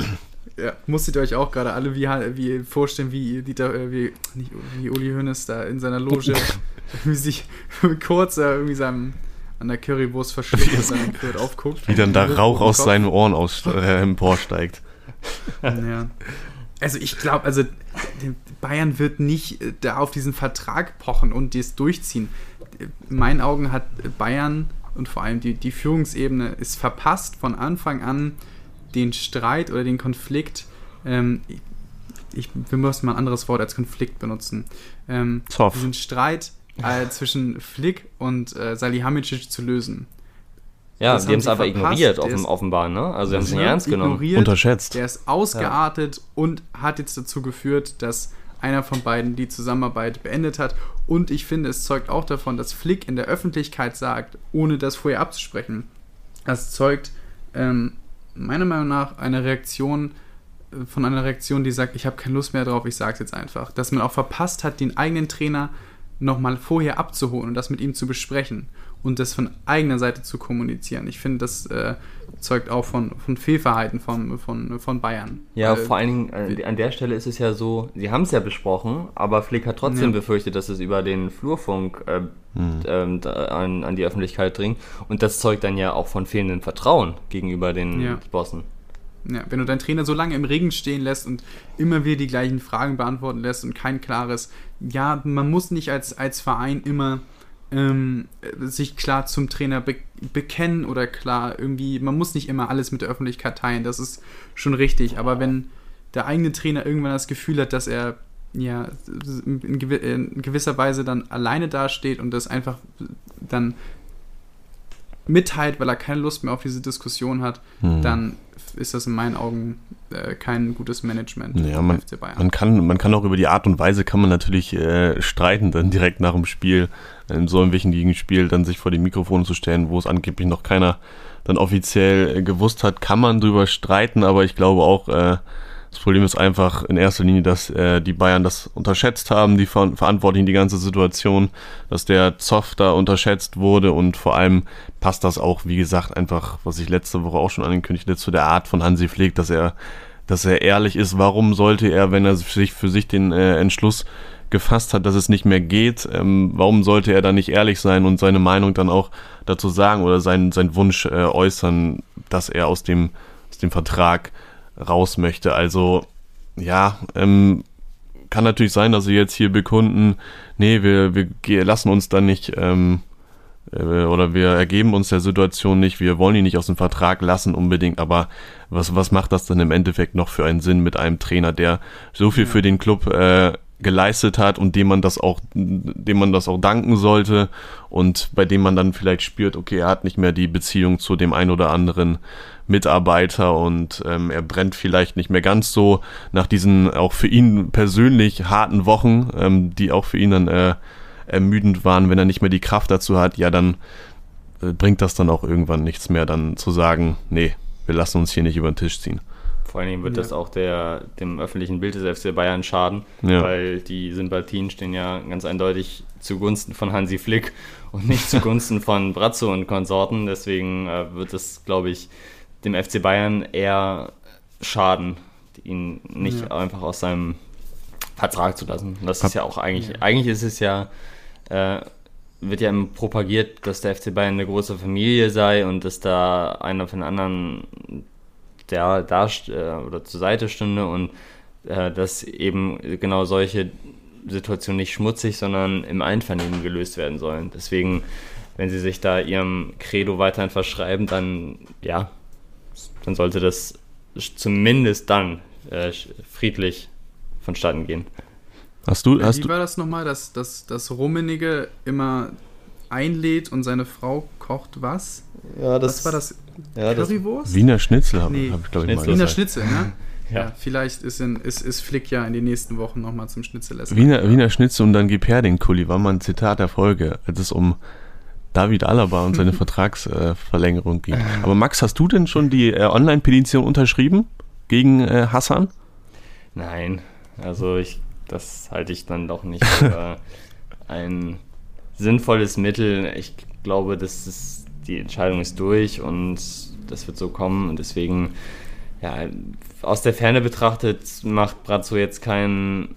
Ja, musstet ihr euch auch gerade alle wie, wie vorstellen, wie, Dieter, äh, wie, nicht, wie Uli Hoeneß da in seiner Loge [laughs] wie sich [laughs] kurz irgendwie seinem, an der Currywurst verschluckt und seinen Kurt aufguckt. Wie dann da Rauch aus seinen Ohren aus, äh, emporsteigt. Ja. Also ich glaube, also Bayern wird nicht äh, da auf diesen Vertrag pochen und das durchziehen. In meinen Augen hat Bayern und vor allem die, die Führungsebene ist verpasst von Anfang an den Streit oder den Konflikt. Ähm, ich, wir müssen mal ein anderes Wort als Konflikt benutzen. Ähm, diesen Streit äh, zwischen Flick und äh, Salihamidzic zu lösen. Ja, das die haben es aber ignoriert, offen, offenbar, ne? Also, sie haben es nicht ernst genommen. Unterschätzt. Der ist ausgeartet ja. und hat jetzt dazu geführt, dass einer von beiden die Zusammenarbeit beendet hat. Und ich finde, es zeugt auch davon, dass Flick in der Öffentlichkeit sagt, ohne das vorher abzusprechen. Das zeugt ähm, meiner Meinung nach eine Reaktion äh, von einer Reaktion, die sagt, ich habe keine Lust mehr drauf, ich sage es jetzt einfach. Dass man auch verpasst hat, den eigenen Trainer nochmal vorher abzuholen und das mit ihm zu besprechen und das von eigener Seite zu kommunizieren. Ich finde, das äh, zeugt auch von, von Fehlverhalten von, von, von Bayern. Ja, Weil, vor allen Dingen äh, an der Stelle ist es ja so, sie haben es ja besprochen, aber Flick hat trotzdem ja. befürchtet, dass es über den Flurfunk äh, hm. äh, an, an die Öffentlichkeit dringt. Und das zeugt dann ja auch von fehlendem Vertrauen gegenüber den ja. Bossen. Ja, wenn du deinen Trainer so lange im Regen stehen lässt und immer wieder die gleichen Fragen beantworten lässt und kein klares, ja, man muss nicht als, als Verein immer ähm, sich klar zum Trainer be bekennen oder klar irgendwie, man muss nicht immer alles mit der Öffentlichkeit teilen, das ist schon richtig, aber wenn der eigene Trainer irgendwann das Gefühl hat, dass er ja in, gew in gewisser Weise dann alleine dasteht und das einfach dann mitteilt, weil er keine Lust mehr auf diese Diskussion hat, hm. dann ist das in meinen Augen äh, kein gutes Management ja, man, FC Bayern. Man kann, man kann auch über die Art und Weise kann man natürlich äh, streiten, dann direkt nach dem Spiel, in so einem wichtigen Spiel, dann sich vor die Mikrofone zu stellen, wo es angeblich noch keiner dann offiziell äh, gewusst hat, kann man drüber streiten, aber ich glaube auch, äh, das Problem ist einfach in erster Linie, dass äh, die Bayern das unterschätzt haben, die Ver Verantwortlichen, die ganze Situation, dass der Zoff da unterschätzt wurde und vor allem passt das auch, wie gesagt, einfach, was ich letzte Woche auch schon angekündigt zu der Art von Hansi Flick, dass er, dass er ehrlich ist. Warum sollte er, wenn er sich für sich den äh, Entschluss gefasst hat, dass es nicht mehr geht, ähm, warum sollte er da nicht ehrlich sein und seine Meinung dann auch dazu sagen oder seinen, seinen Wunsch äh, äußern, dass er aus dem, aus dem Vertrag raus möchte. Also ja, ähm, kann natürlich sein, dass sie jetzt hier bekunden, nee, wir, wir lassen uns dann nicht ähm, äh, oder wir ergeben uns der Situation nicht, wir wollen ihn nicht aus dem Vertrag lassen unbedingt, aber was, was macht das dann im Endeffekt noch für einen Sinn mit einem Trainer, der so viel für den Club äh, geleistet hat und dem man das auch, dem man das auch danken sollte und bei dem man dann vielleicht spürt, okay, er hat nicht mehr die Beziehung zu dem einen oder anderen Mitarbeiter und ähm, er brennt vielleicht nicht mehr ganz so nach diesen auch für ihn persönlich harten Wochen, ähm, die auch für ihn dann äh, ermüdend waren, wenn er nicht mehr die Kraft dazu hat, ja, dann äh, bringt das dann auch irgendwann nichts mehr, dann zu sagen, nee, wir lassen uns hier nicht über den Tisch ziehen. Vor allen Dingen wird ja. das auch der, dem öffentlichen Bild des FC Bayern schaden, ja. weil die Sympathien stehen ja ganz eindeutig zugunsten von Hansi Flick und nicht [laughs] zugunsten von Brazzo und Konsorten. Deswegen äh, wird es, glaube ich, dem FC Bayern eher schaden, ihn nicht ja. einfach aus seinem Vertrag zu lassen. Das ist ja auch eigentlich, eigentlich ist es ja, äh, wird ja propagiert, dass der FC Bayern eine große Familie sei und dass da einer von den anderen der da äh, oder zur Seite stünde und äh, dass eben genau solche Situationen nicht schmutzig, sondern im Einvernehmen gelöst werden sollen. Deswegen, wenn sie sich da ihrem Credo weiterhin verschreiben, dann ja, dann sollte das zumindest dann äh, friedlich vonstatten gehen. Hast du, hast Wie war das nochmal, dass, dass, dass Rummenigge immer einlädt und seine Frau kocht was? Ja, das was war das? Ja, Currywurst? Wiener Schnitzel habe nee, hab ich, glaube ich, mal Wiener Schnitzel, ne? [laughs] Ja. ja. vielleicht ist, in, ist, ist Flick ja in den nächsten Wochen nochmal zum Schnitzel essen. Wiener, Wiener Schnitzel und dann gib her den Kuli, war mal ein Zitat der Folge, als es um David Alaba und seine Vertragsverlängerung ging. Aber Max, hast du denn schon die äh, Online-Petition unterschrieben gegen äh, Hassan? Nein, also ich, das halte ich dann doch nicht [laughs] für ein sinnvolles Mittel. Ich glaube, dass es, die Entscheidung ist durch und das wird so kommen und deswegen, ja, aus der Ferne betrachtet macht Brazzo jetzt keinen,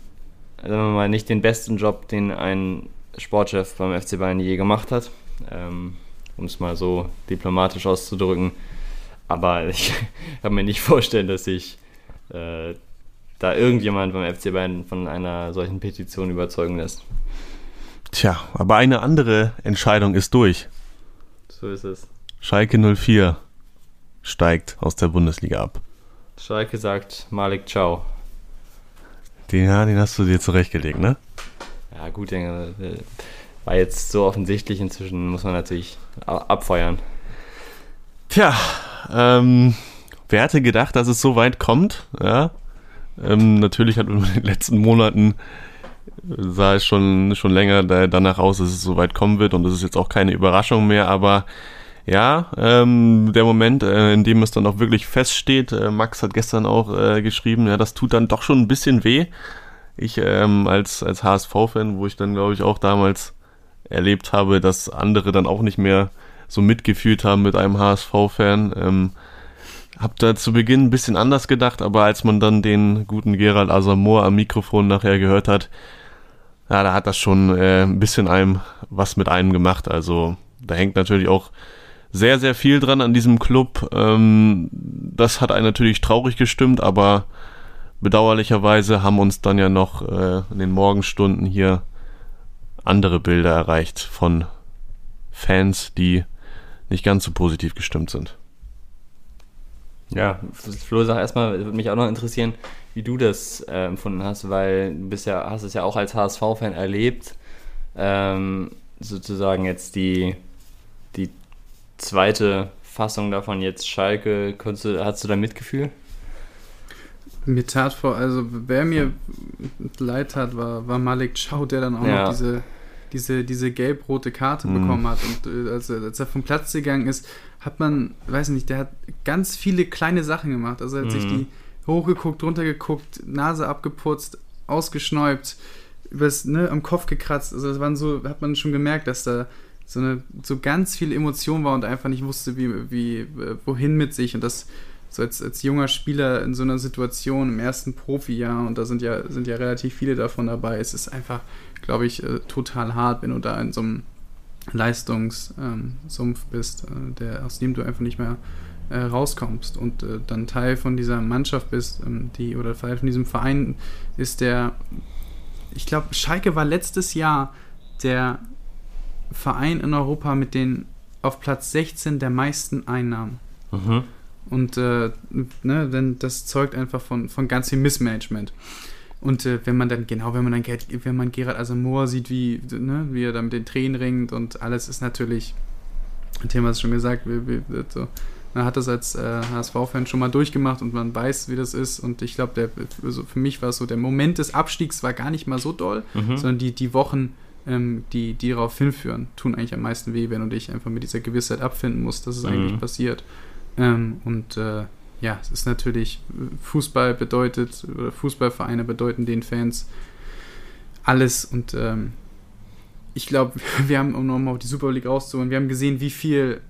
sagen wir mal, nicht den besten Job, den ein Sportchef beim FC Bayern je gemacht hat, ähm, um es mal so diplomatisch auszudrücken. Aber [laughs] ich kann mir nicht vorstellen, dass sich äh, da irgendjemand beim FC Bayern von einer solchen Petition überzeugen lässt. Tja, aber eine andere Entscheidung ist durch. So ist es. Schalke 04 steigt aus der Bundesliga ab. Schalke sagt Malik Ciao. Den, ja, den hast du dir zurechtgelegt, ne? Ja, gut, den, war jetzt so offensichtlich. Inzwischen muss man natürlich abfeuern. Tja, ähm, wer hätte gedacht, dass es so weit kommt? Ja, ähm, natürlich hat man in den letzten Monaten sah es schon, schon länger danach aus, dass es so weit kommen wird und das ist jetzt auch keine Überraschung mehr, aber ja, ähm, der Moment, äh, in dem es dann auch wirklich feststeht, äh, Max hat gestern auch äh, geschrieben, ja, das tut dann doch schon ein bisschen weh. Ich ähm, als, als HSV-Fan, wo ich dann, glaube ich, auch damals erlebt habe, dass andere dann auch nicht mehr so mitgefühlt haben mit einem HSV-Fan. Ähm, hab da zu Beginn ein bisschen anders gedacht, aber als man dann den guten Gerald Asamoah am Mikrofon nachher gehört hat, ja, da hat das schon äh, ein bisschen einem was mit einem gemacht. Also da hängt natürlich auch sehr, sehr viel dran an diesem Club. Ähm, das hat einen natürlich traurig gestimmt, aber bedauerlicherweise haben uns dann ja noch äh, in den Morgenstunden hier andere Bilder erreicht von Fans, die nicht ganz so positiv gestimmt sind. Ja, Flo, sag erstmal, würde mich auch noch interessieren, wie du das äh, empfunden hast, weil du bist ja, hast es ja auch als HSV-Fan erlebt. Ähm, sozusagen jetzt die, die zweite Fassung davon, jetzt Schalke, du, hast du da Mitgefühl? Mir tat vor, also wer mir leid hat, war, war Malik Chow, der dann auch ja. noch diese diese, diese gelb-rote Karte mhm. bekommen hat. Und äh, als, als, er vom Platz gegangen ist, hat man, weiß nicht, der hat ganz viele kleine Sachen gemacht. Also er hat mhm. sich die hochgeguckt, runtergeguckt, Nase abgeputzt, ausgeschnäubt, übers, ne, am Kopf gekratzt. Also das waren so, hat man schon gemerkt, dass da so eine so ganz viele Emotionen war und einfach nicht wusste, wie, wie, wohin mit sich. Und das so als, als junger Spieler in so einer Situation im ersten Profijahr, und da sind ja, sind ja relativ viele davon dabei, es ist einfach glaube ich, äh, total hart, wenn du da in so einem Leistungssumpf ähm, bist, äh, der, aus dem du einfach nicht mehr äh, rauskommst und dann Teil von dieser Mannschaft bist, ähm, die oder Teil von diesem Verein ist, der, ich glaube, Schalke war letztes Jahr der Verein in Europa mit den auf Platz 16 der meisten Einnahmen. Mhm. Und äh, ne, denn das zeugt einfach von, von ganz viel Missmanagement. Und äh, wenn man dann, genau, wenn man dann wenn man Gerard Asamoah sieht, wie, ne, wie er da mit den Tränen ringt und alles ist natürlich, ein Thema ist schon gesagt, wie, wie, so. man hat das als äh, HSV-Fan schon mal durchgemacht und man weiß, wie das ist. Und ich glaube, also für mich war es so, der Moment des Abstiegs war gar nicht mal so doll, mhm. sondern die, die Wochen, ähm, die, die darauf hinführen, tun eigentlich am meisten weh, wenn du dich einfach mit dieser Gewissheit abfinden musst, dass es mhm. eigentlich passiert. Ähm, und äh, ja, es ist natürlich, Fußball bedeutet, oder Fußballvereine bedeuten den Fans alles und ähm, ich glaube, [laughs] wir haben, um nochmal auf die Super League rauszuholen, wir haben gesehen, wie viel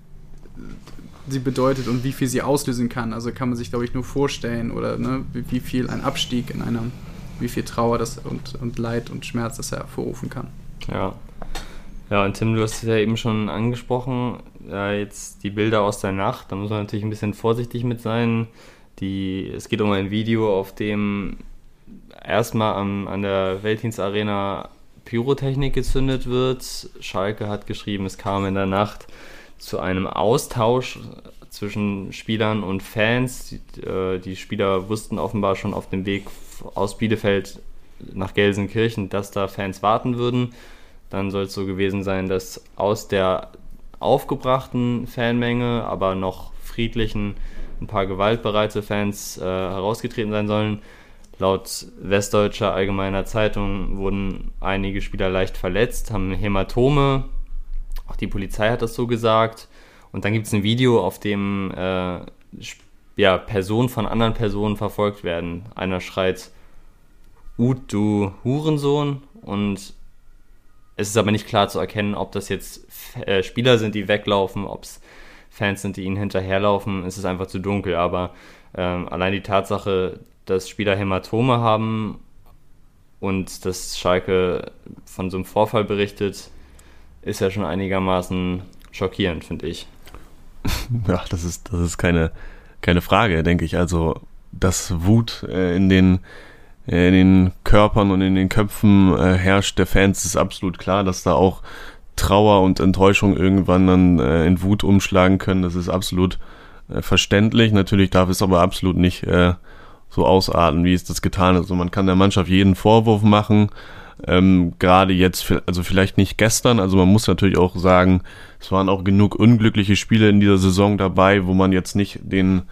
sie bedeutet und wie viel sie auslösen kann. Also kann man sich, glaube ich, nur vorstellen oder ne, wie, viel ein Abstieg in einer, wie viel Trauer das und, und Leid und Schmerz das hervorrufen kann. Ja. Ja, und Tim, du hast es ja eben schon angesprochen, ja, jetzt die Bilder aus der Nacht, da muss man natürlich ein bisschen vorsichtig mit sein. Die, es geht um ein Video, auf dem erstmal am, an der Weltdienstarena Pyrotechnik gezündet wird. Schalke hat geschrieben, es kam in der Nacht zu einem Austausch zwischen Spielern und Fans. Die, äh, die Spieler wussten offenbar schon auf dem Weg aus Bielefeld nach Gelsenkirchen, dass da Fans warten würden dann soll es so gewesen sein, dass aus der aufgebrachten Fanmenge, aber noch friedlichen, ein paar gewaltbereite Fans äh, herausgetreten sein sollen. Laut Westdeutscher Allgemeiner Zeitung wurden einige Spieler leicht verletzt, haben Hämatome. Auch die Polizei hat das so gesagt. Und dann gibt es ein Video, auf dem äh, ja, Personen von anderen Personen verfolgt werden. Einer schreit, Ut, du Hurensohn. Und es ist aber nicht klar zu erkennen, ob das jetzt äh, Spieler sind, die weglaufen, ob es Fans sind, die ihnen hinterherlaufen. Es ist einfach zu dunkel. Aber ähm, allein die Tatsache, dass Spieler Hämatome haben und dass Schalke von so einem Vorfall berichtet, ist ja schon einigermaßen schockierend, finde ich. [laughs] Ja, das ist, das ist keine, keine Frage, denke ich. Also, dass Wut äh, in den in den Körpern und in den Köpfen äh, herrscht der Fans, ist absolut klar, dass da auch Trauer und Enttäuschung irgendwann dann äh, in Wut umschlagen können. Das ist absolut äh, verständlich. Natürlich darf es aber absolut nicht äh, so ausarten, wie es das getan ist. Also man kann der Mannschaft jeden Vorwurf machen. Ähm, Gerade jetzt, also vielleicht nicht gestern, also man muss natürlich auch sagen, es waren auch genug unglückliche Spiele in dieser Saison dabei, wo man jetzt nicht den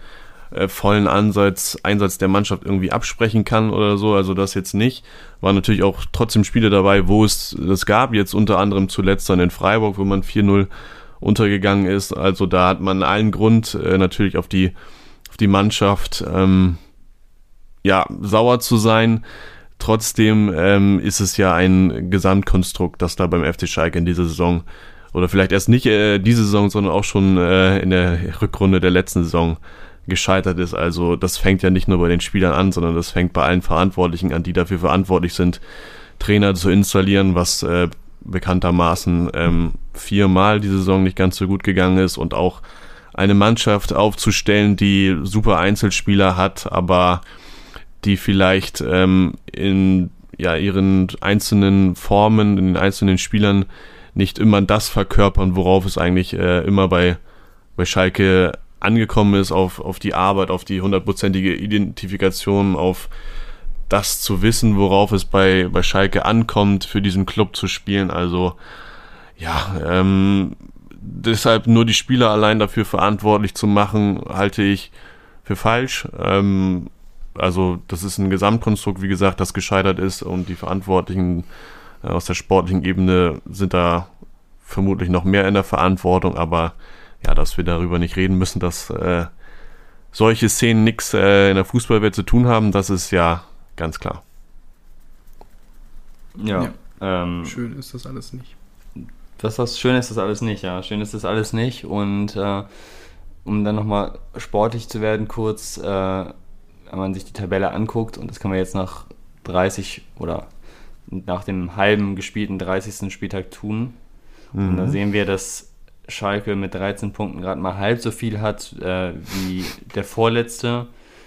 äh, vollen Ansatz, Einsatz der Mannschaft irgendwie absprechen kann oder so. Also das jetzt nicht. Waren natürlich auch trotzdem Spiele dabei, wo es das gab. Jetzt unter anderem zuletzt dann in Freiburg, wo man 4-0 untergegangen ist. Also da hat man allen Grund äh, natürlich auf die, auf die Mannschaft ähm, ja, sauer zu sein. Trotzdem ähm, ist es ja ein Gesamtkonstrukt, das da beim FC Schalke in dieser Saison oder vielleicht erst nicht äh, diese Saison, sondern auch schon äh, in der Rückrunde der letzten Saison gescheitert ist. Also das fängt ja nicht nur bei den Spielern an, sondern das fängt bei allen Verantwortlichen an, die dafür verantwortlich sind, Trainer zu installieren, was äh, bekanntermaßen ähm, viermal die Saison nicht ganz so gut gegangen ist und auch eine Mannschaft aufzustellen, die super Einzelspieler hat, aber die vielleicht ähm, in ja, ihren einzelnen Formen, in den einzelnen Spielern nicht immer das verkörpern, worauf es eigentlich äh, immer bei, bei Schalke angekommen ist, auf, auf die Arbeit, auf die hundertprozentige Identifikation, auf das zu wissen, worauf es bei, bei Schalke ankommt, für diesen Club zu spielen. Also ja, ähm, deshalb nur die Spieler allein dafür verantwortlich zu machen, halte ich für falsch. Ähm, also das ist ein Gesamtkonstrukt, wie gesagt, das gescheitert ist und die Verantwortlichen äh, aus der sportlichen Ebene sind da vermutlich noch mehr in der Verantwortung, aber ja, dass wir darüber nicht reden müssen, dass äh, solche Szenen nichts äh, in der Fußballwelt zu tun haben, das ist ja ganz klar. Ja. ja. Ähm, schön ist das alles nicht. Das, was schön ist das alles nicht, ja. Schön ist das alles nicht. Und äh, um dann nochmal sportlich zu werden, kurz, äh, wenn man sich die Tabelle anguckt, und das kann man jetzt nach 30 oder nach dem halben gespielten 30. Spieltag tun. Mhm. Und da sehen wir, dass Schalke mit 13 Punkten gerade mal halb so viel hat äh, wie der vorletzte,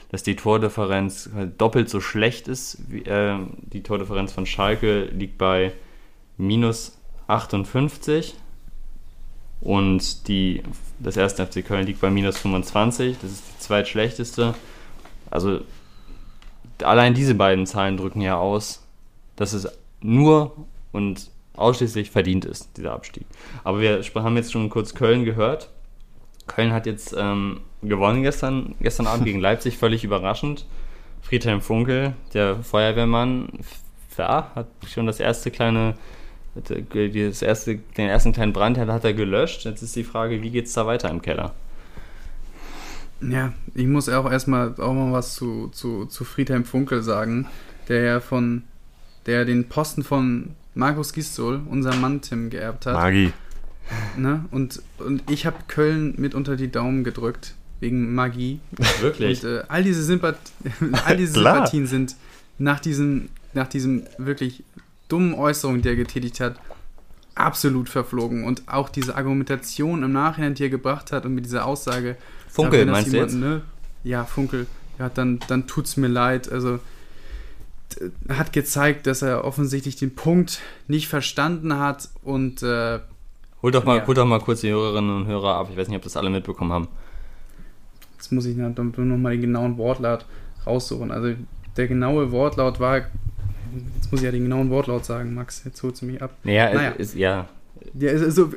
dass die Tordifferenz doppelt so schlecht ist. Wie, äh, die Tordifferenz von Schalke liegt bei minus 58 und die, das erste FC Köln liegt bei minus 25, das ist die zweitschlechteste. Also allein diese beiden Zahlen drücken ja aus, dass es nur und ausschließlich verdient ist, dieser Abstieg. Aber wir haben jetzt schon kurz Köln gehört. Köln hat jetzt ähm, gewonnen gestern, gestern Abend gegen Leipzig, [laughs] völlig überraschend. Friedhelm Funkel, der Feuerwehrmann, ja, hat schon das erste kleine, das erste, den ersten kleinen Brand hat er gelöscht. Jetzt ist die Frage, wie geht es da weiter im Keller? Ja, ich muss auch erstmal auch mal was zu, zu, zu Friedhelm Funkel sagen, der ja von der den Posten von Markus Gistol, unser Mann Tim, geerbt hat. Magi. Ne? Und, und ich habe Köln mit unter die Daumen gedrückt, wegen Magie. Wirklich? Und äh, all diese, Sympath [laughs] all diese Sympathien sind nach diesem, nach diesem wirklich dummen Äußerung, die er getätigt hat, absolut verflogen. Und auch diese Argumentation im Nachhinein, die er gebracht hat und mit dieser Aussage. Funkel, ja, meinst jemand, du jetzt? Ne, ja, Funkel. Ja, dann, dann tut's mir leid. Also hat gezeigt, dass er offensichtlich den Punkt nicht verstanden hat und äh, hol doch mal, ja. hol doch mal kurz die Hörerinnen und Hörer ab. Ich weiß nicht, ob das alle mitbekommen haben. Jetzt muss ich noch, noch mal den genauen Wortlaut raussuchen. Also der genaue Wortlaut war, jetzt muss ich ja den genauen Wortlaut sagen, Max. Jetzt holst du mich ab. Naja, naja. Ist, ja. ja also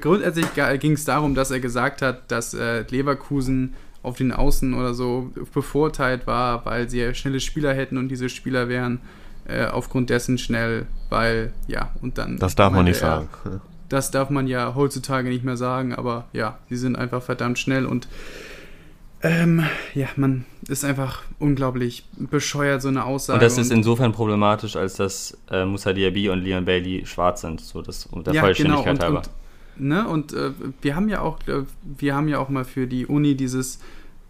grundsätzlich ging es darum, dass er gesagt hat, dass äh, Leverkusen auf den Außen oder so bevorteilt war, weil sie ja schnelle Spieler hätten und diese Spieler wären äh, aufgrund dessen schnell, weil, ja, und dann. Das darf man nicht er, sagen. Das darf man ja heutzutage nicht mehr sagen, aber ja, sie sind einfach verdammt schnell und ähm, ja, man ist einfach unglaublich bescheuert, so eine Aussage. Und das ist insofern problematisch, als dass äh, Musa Diaby und Leon Bailey schwarz sind, so das der ja, Vollständigkeit genau. und, halber. Und, ne, und äh, wir haben ja auch, äh, wir haben ja auch mal für die Uni dieses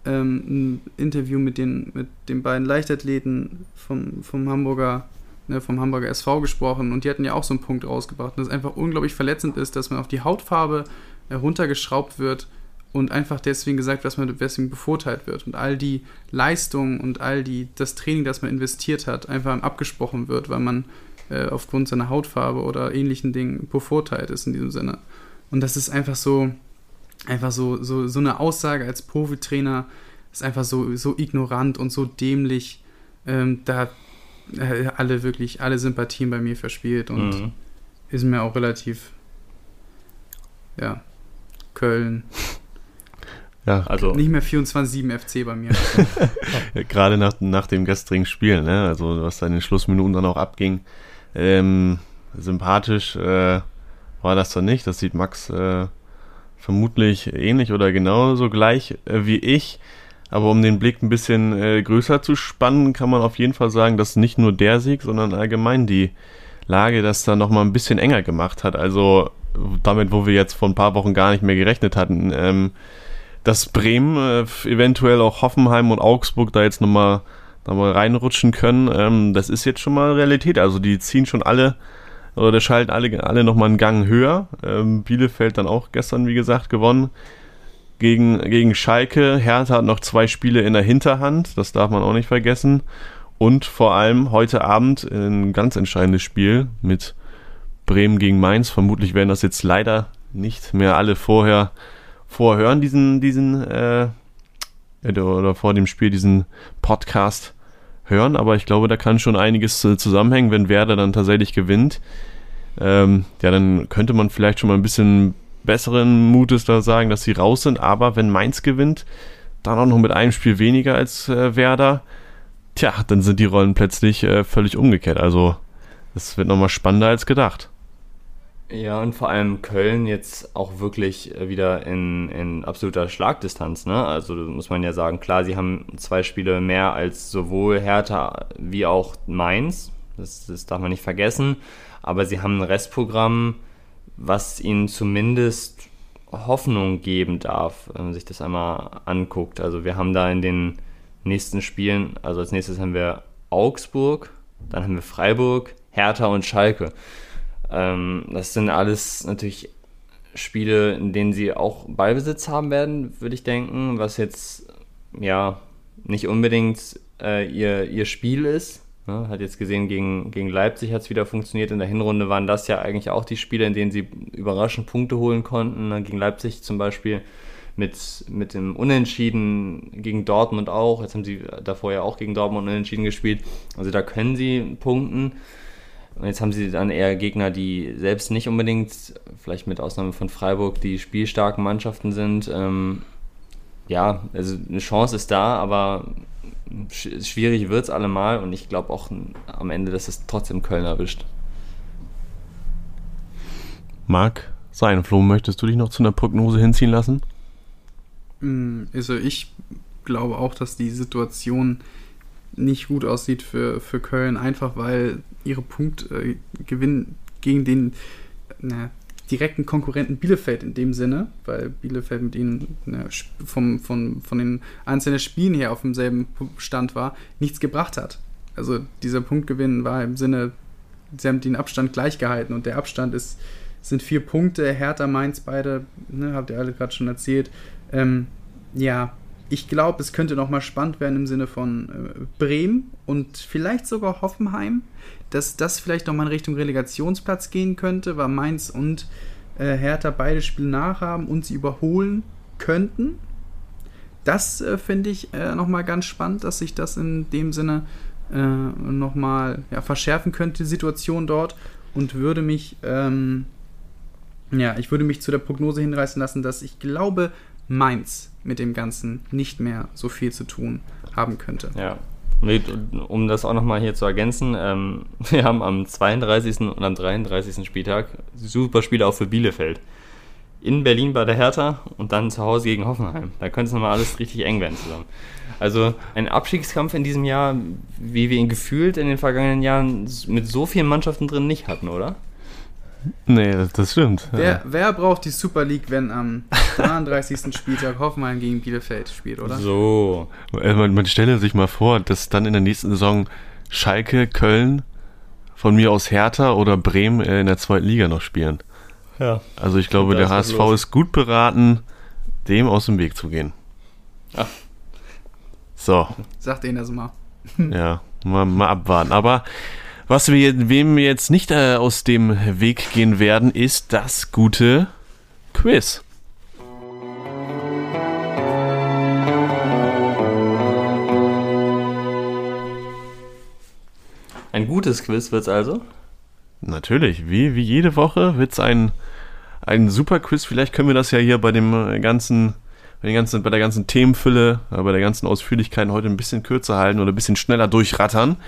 ähm, Interview mit den, mit den beiden Leichtathleten vom, vom Hamburger ne, vom Hamburger SV gesprochen und die hatten ja auch so einen Punkt rausgebracht, dass es einfach unglaublich verletzend ist, dass man auf die Hautfarbe heruntergeschraubt wird und einfach deswegen gesagt, dass man deswegen bevorteilt wird und all die Leistungen und all die das Training, das man investiert hat, einfach abgesprochen wird, weil man äh, aufgrund seiner Hautfarbe oder ähnlichen Dingen bevorteilt ist in diesem Sinne. Und das ist einfach so, einfach so, so, so eine Aussage als Profitrainer ist einfach so, so ignorant und so dämlich. Ähm, da äh, alle wirklich, alle Sympathien bei mir verspielt und mhm. ist mir auch relativ, ja, Köln. Ja, also nicht mehr 24-7 FC bei mir. ja, [laughs] Gerade nach, nach dem gestrigen Spiel, ne? also was da in den Schlussminuten dann auch abging. Ähm, sympathisch äh, war das dann nicht. Das sieht Max äh, vermutlich ähnlich oder genauso gleich äh, wie ich. Aber um den Blick ein bisschen äh, größer zu spannen, kann man auf jeden Fall sagen, dass nicht nur der Sieg, sondern allgemein die Lage das da nochmal ein bisschen enger gemacht hat. Also damit, wo wir jetzt vor ein paar Wochen gar nicht mehr gerechnet hatten, ähm, dass Bremen, äh, eventuell auch Hoffenheim und Augsburg da jetzt nochmal noch mal reinrutschen können, ähm, das ist jetzt schon mal Realität. Also die ziehen schon alle oder schalten alle, alle nochmal einen Gang höher. Ähm, Bielefeld dann auch gestern, wie gesagt, gewonnen gegen, gegen Schalke. Hertha hat noch zwei Spiele in der Hinterhand, das darf man auch nicht vergessen. Und vor allem heute Abend ein ganz entscheidendes Spiel mit Bremen gegen Mainz. Vermutlich werden das jetzt leider nicht mehr alle vorher vorhören, diesen, diesen, äh, oder vor dem Spiel diesen Podcast hören. Aber ich glaube, da kann schon einiges zusammenhängen, wenn Werder dann tatsächlich gewinnt. Ähm, ja, dann könnte man vielleicht schon mal ein bisschen besseren Mutes da sagen, dass sie raus sind. Aber wenn Mainz gewinnt, dann auch noch mit einem Spiel weniger als äh, Werder, tja, dann sind die Rollen plötzlich äh, völlig umgekehrt. Also, das wird nochmal spannender als gedacht. Ja, und vor allem Köln jetzt auch wirklich äh, wieder in, in absoluter Schlagdistanz. Ne? Also muss man ja sagen, klar, sie haben zwei Spiele mehr als sowohl Hertha wie auch Mainz. Das, das darf man nicht vergessen. Aber sie haben ein Restprogramm, was ihnen zumindest Hoffnung geben darf, wenn man sich das einmal anguckt. Also wir haben da in den nächsten Spielen, also als nächstes haben wir Augsburg, dann haben wir Freiburg, Hertha und Schalke. Ähm, das sind alles natürlich Spiele, in denen sie auch Ballbesitz haben werden, würde ich denken, was jetzt ja nicht unbedingt äh, ihr, ihr Spiel ist. Ne, hat jetzt gesehen, gegen, gegen Leipzig hat es wieder funktioniert. In der Hinrunde waren das ja eigentlich auch die Spiele, in denen sie überraschend Punkte holen konnten. Ne, gegen Leipzig zum Beispiel mit, mit dem Unentschieden gegen Dortmund auch. Jetzt haben sie davor ja auch gegen Dortmund Unentschieden gespielt. Also da können sie punkten. Und jetzt haben sie dann eher Gegner, die selbst nicht unbedingt, vielleicht mit Ausnahme von Freiburg, die spielstarken Mannschaften sind. Ähm, ja, also eine Chance ist da, aber schwierig wird es allemal und ich glaube auch am Ende, dass es trotzdem Köln erwischt. Marc, sein, Flo, möchtest du dich noch zu einer Prognose hinziehen lassen? Mm, also ich glaube auch, dass die Situation nicht gut aussieht für, für Köln, einfach weil ihre Punktgewinn äh, gegen den na, direkten Konkurrenten Bielefeld in dem Sinne, weil Bielefeld mit ihnen ne, vom, von, von den einzelnen Spielen her auf demselben Stand war, nichts gebracht hat. Also dieser Punktgewinn war im Sinne, sie haben den Abstand gleich gehalten und der Abstand ist, sind vier Punkte, Hertha, Mainz, beide, ne, habt ihr alle gerade schon erzählt. Ähm, ja, ich glaube, es könnte nochmal spannend werden im Sinne von äh, Bremen und vielleicht sogar Hoffenheim dass das vielleicht nochmal in Richtung Relegationsplatz gehen könnte, weil Mainz und äh, Hertha beide Spiele nachhaben und sie überholen könnten. Das äh, finde ich äh, nochmal ganz spannend, dass sich das in dem Sinne äh, nochmal ja, verschärfen könnte, die Situation dort. Und würde mich, ähm, ja, ich würde mich zu der Prognose hinreißen lassen, dass ich glaube, Mainz mit dem Ganzen nicht mehr so viel zu tun haben könnte. Ja, um das auch nochmal hier zu ergänzen, ähm, [laughs] wir haben am 32. und am 33. Spieltag super Spiele auch für Bielefeld. In Berlin bei der Hertha und dann zu Hause gegen Hoffenheim. Da könnte es nochmal alles richtig eng werden zusammen. Also ein Abstiegskampf in diesem Jahr, wie wir ihn gefühlt in den vergangenen Jahren mit so vielen Mannschaften drin nicht hatten, oder? Nee, das, stimmt. Wer, ja. wer, braucht die Super League, wenn am 33. [laughs] Spieltag Hoffenheim gegen Bielefeld spielt, oder? So. Äh, man, man stelle sich mal vor, dass dann in der nächsten Saison Schalke, Köln, von mir aus Hertha oder Bremen äh, in der zweiten Liga noch spielen. Ja. Also ich glaube, der HSV los. ist gut beraten, dem aus dem Weg zu gehen. Ach. So. Sagt ihnen das mal. ja, mal, mal abwarten. Aber was wir, wem wir jetzt nicht äh, aus dem Weg gehen werden, ist das gute Quiz. Ein gutes Quiz wird es also? Natürlich, wie, wie jede Woche wird es ein, ein super Quiz. Vielleicht können wir das ja hier bei dem ganzen, bei, ganzen, bei der ganzen Themenfülle, äh, bei der ganzen Ausführlichkeit heute ein bisschen kürzer halten oder ein bisschen schneller durchrattern.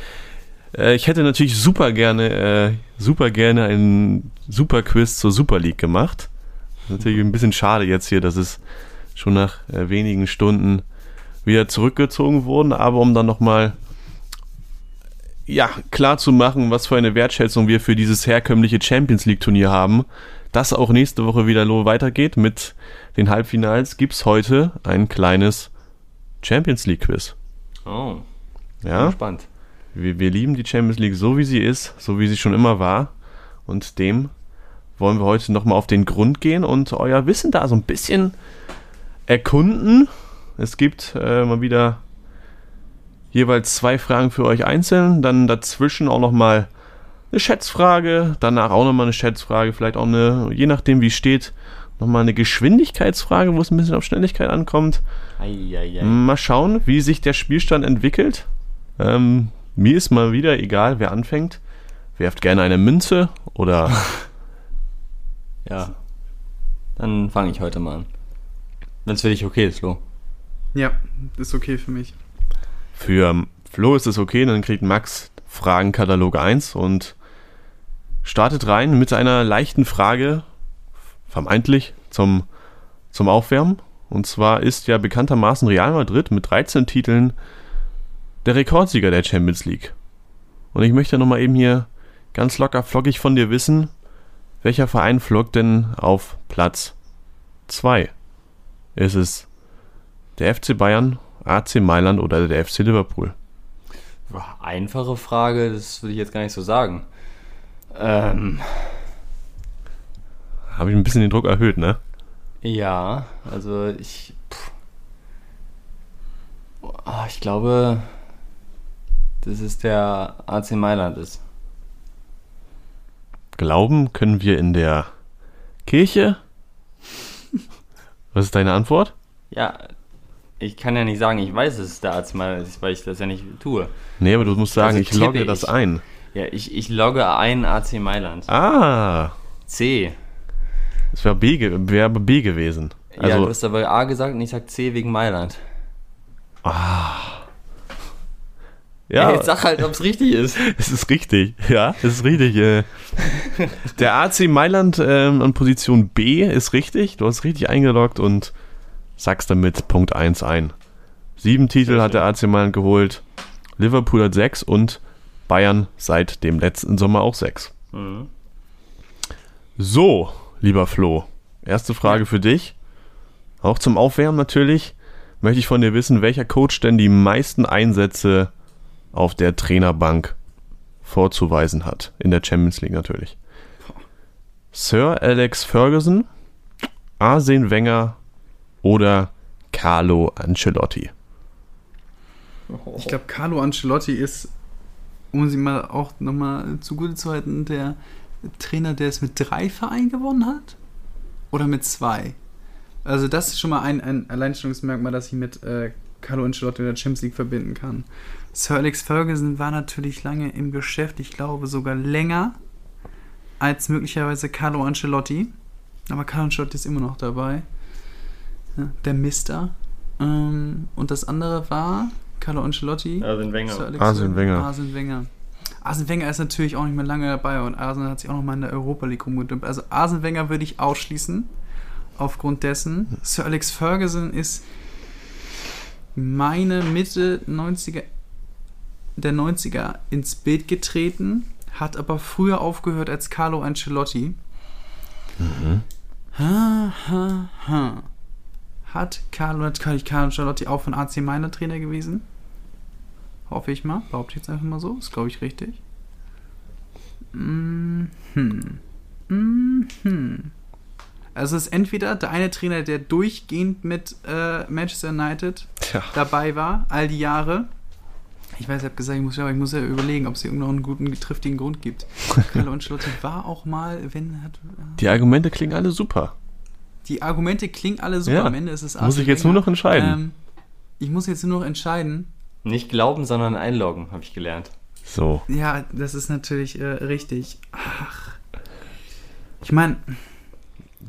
Äh, ich hätte natürlich super gerne, äh, super gerne einen Super Quiz zur Super League gemacht. Natürlich ein bisschen schade jetzt hier, dass es schon nach äh, wenigen Stunden wieder zurückgezogen wurden, aber um dann nochmal ja, klar zu machen, was für eine Wertschätzung wir für dieses herkömmliche Champions League Turnier haben, das auch nächste Woche wieder weitergeht mit den Halbfinals, gibt es heute ein kleines Champions League Quiz. Oh. Ja. Spannend. Wir, wir lieben die Champions League so, wie sie ist, so wie sie schon immer war. Und dem wollen wir heute nochmal auf den Grund gehen und euer Wissen da so ein bisschen erkunden. Es gibt äh, mal wieder jeweils zwei Fragen für euch einzeln, dann dazwischen auch nochmal eine Schätzfrage, danach auch nochmal eine Schätzfrage, vielleicht auch eine, je nachdem wie es steht, nochmal eine Geschwindigkeitsfrage, wo es ein bisschen auf Schnelligkeit ankommt. Eieiei. Mal schauen, wie sich der Spielstand entwickelt. Ähm, mir ist mal wieder egal, wer anfängt. Werft gerne eine Münze oder. [laughs] ja. Dann fange ich heute mal an. Wenn es für dich okay ist, Flo. Ja, ist okay für mich. Für Flo ist es okay, dann kriegt Max Fragenkatalog 1 und startet rein mit einer leichten Frage, vermeintlich zum, zum Aufwärmen. Und zwar ist ja bekanntermaßen Real Madrid mit 13 Titeln der Rekordsieger der Champions League. Und ich möchte nochmal eben hier ganz locker flockig von dir wissen, welcher Verein flog denn auf Platz 2? Ist es der FC Bayern, AC Mailand oder der FC Liverpool? Einfache Frage, das würde ich jetzt gar nicht so sagen. Ähm, Habe ich ein bisschen den Druck erhöht, ne? Ja, also ich. Oh, ich glaube, dass es der AC Mailand ist. Glauben können wir in der Kirche? [laughs] Was ist deine Antwort? Ja, ich kann ja nicht sagen, ich weiß, dass es der AC Mailand ist, weil ich das ja nicht tue. Nee, aber du musst sagen, also ich logge das ein. Ja, ich, ich logge ein AC Mailand. Ah. C. Es wäre B, wär B gewesen. Also, ja, du hast aber A gesagt und ich sag C wegen Mailand. Ah. Ja. Jetzt sag halt, ob es richtig ist. [laughs] Es ist richtig, ja, es ist richtig. Äh. [laughs] Der AC Mailand ähm, an Position B ist richtig. Du hast richtig eingeloggt und sagst damit Punkt 1 ein. Sieben Titel hat der AC Mailand geholt. Liverpool hat sechs und Bayern seit dem letzten Sommer auch sechs. Mhm. So, lieber Flo, erste Frage für dich. Auch zum Aufwärmen natürlich. Möchte ich von dir wissen, welcher Coach denn die meisten Einsätze auf der Trainerbank vorzuweisen hat. In der Champions League natürlich. Sir Alex Ferguson, Arsene Wenger oder Carlo Ancelotti? Ich glaube, Carlo Ancelotti ist, um sie mal auch nochmal zugute zu halten, der Trainer, der es mit drei Vereinen gewonnen hat? Oder mit zwei? Also, das ist schon mal ein, ein Alleinstellungsmerkmal, das ich mit äh, Carlo Ancelotti in der Champions League verbinden kann. Sir Alex Ferguson war natürlich lange im Geschäft, ich glaube sogar länger als möglicherweise Carlo Ancelotti. Aber Carlo Ancelotti ist immer noch dabei. Ja, der Mister. Ähm, und das andere war Carlo Ancelotti. Arsene Wenger. Arsene Wenger. Arsene Wenger. Arsene Wenger ist natürlich auch nicht mehr lange dabei und Arsene hat sich auch noch mal in der Europa League rumgedümpt. Also Arsene Wenger würde ich ausschließen. Aufgrund dessen. Sir Alex Ferguson ist meine Mitte 90er, der 90er ins Bild getreten, hat aber früher aufgehört als Carlo Ancelotti. Mhm. Ha, ha, ha. Hat Carlo, Carlo Ancelotti auch von AC Mailand Trainer gewesen? Hoffe ich mal. Behaupte ich jetzt einfach mal so. Ist, glaube ich, richtig. Mhm. Mhm. Also es ist entweder der eine Trainer, der durchgehend mit äh, Manchester United Tja. dabei war, all die Jahre. Ich weiß, ich habe gesagt, ich muss, ja, ich muss ja überlegen, ob es hier irgendeinen guten, triftigen Grund gibt. [laughs] Carlo Ancelotti war auch mal, wenn hat. Äh, die Argumente klingen alle super. Die Argumente klingen alle super. Ja. Am Ende ist es Muss ich jetzt nur noch entscheiden? Ähm, ich muss jetzt nur noch entscheiden. Nicht glauben, sondern einloggen, habe ich gelernt. So. Ja, das ist natürlich äh, richtig. Ach. Ich meine,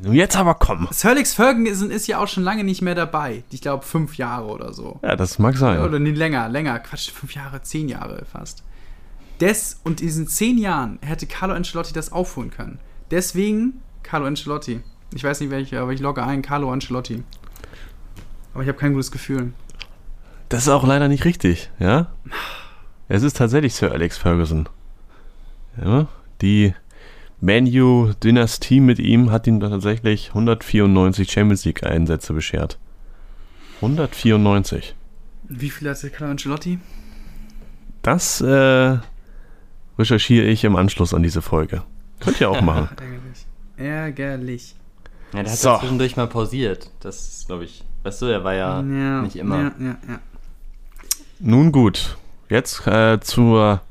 Jetzt aber komm. Sir Alex Ferguson ist ja auch schon lange nicht mehr dabei. Ich glaube, fünf Jahre oder so. Ja, das mag sein. Oder nee, länger, länger. Quatsch, fünf Jahre, zehn Jahre fast. Des, und in diesen zehn Jahren hätte Carlo Ancelotti das aufholen können. Deswegen Carlo Ancelotti. Ich weiß nicht welche, aber ich logge ein Carlo Ancelotti. Aber ich habe kein gutes Gefühl. Das ist auch leider nicht richtig, ja? Es ist tatsächlich Sir Alex Ferguson. Ja, die Manu-Dynastie mit ihm hat ihm tatsächlich 194 Champions League-Einsätze beschert. 194. Wie viel hat der Carlo Ancelotti? Das äh, recherchiere ich im Anschluss an diese Folge. Könnt ihr auch [laughs] machen. Ärgerlich. Ärgerlich. Ja, der hat so. ja zwischendurch mal pausiert. Das ist, glaube ich, weißt du, er war ja, ja nicht immer. Ja, ja, ja. Nun gut, jetzt äh, zur,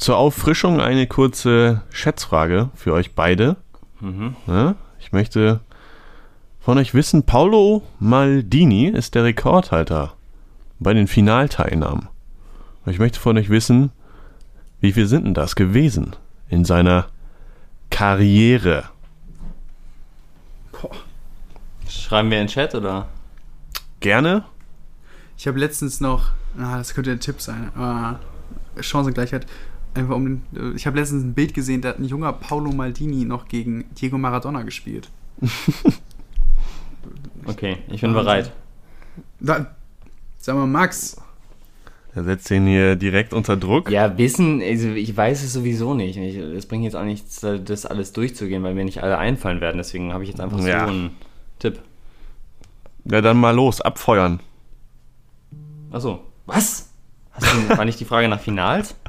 zur Auffrischung eine kurze Schätzfrage für euch beide. Mhm. Ja, ich möchte von euch wissen, Paolo Maldini ist der Rekordhalter bei den Finalteilnahmen. Ich möchte von euch wissen, wie viel sind denn das gewesen in seiner Karriere? Boah. Schreiben wir in den Chat oder? Gerne. Ich habe letztens noch, ah, das könnte ein Tipp sein, aber Chancengleichheit. Einfach um den, ich habe letztens ein Bild gesehen, da hat ein junger Paolo Maldini noch gegen Diego Maradona gespielt. [laughs] okay, ich bin bereit. Da, sag mal, Max, er setzt ihn hier direkt unter Druck. Ja, wissen, also ich weiß es sowieso nicht. Es bringt jetzt auch nichts, das alles durchzugehen, weil mir nicht alle einfallen werden. Deswegen habe ich jetzt einfach ja. so einen Tipp. Ja, dann mal los, abfeuern. Achso, was? Du, war nicht die Frage nach Finals? [laughs]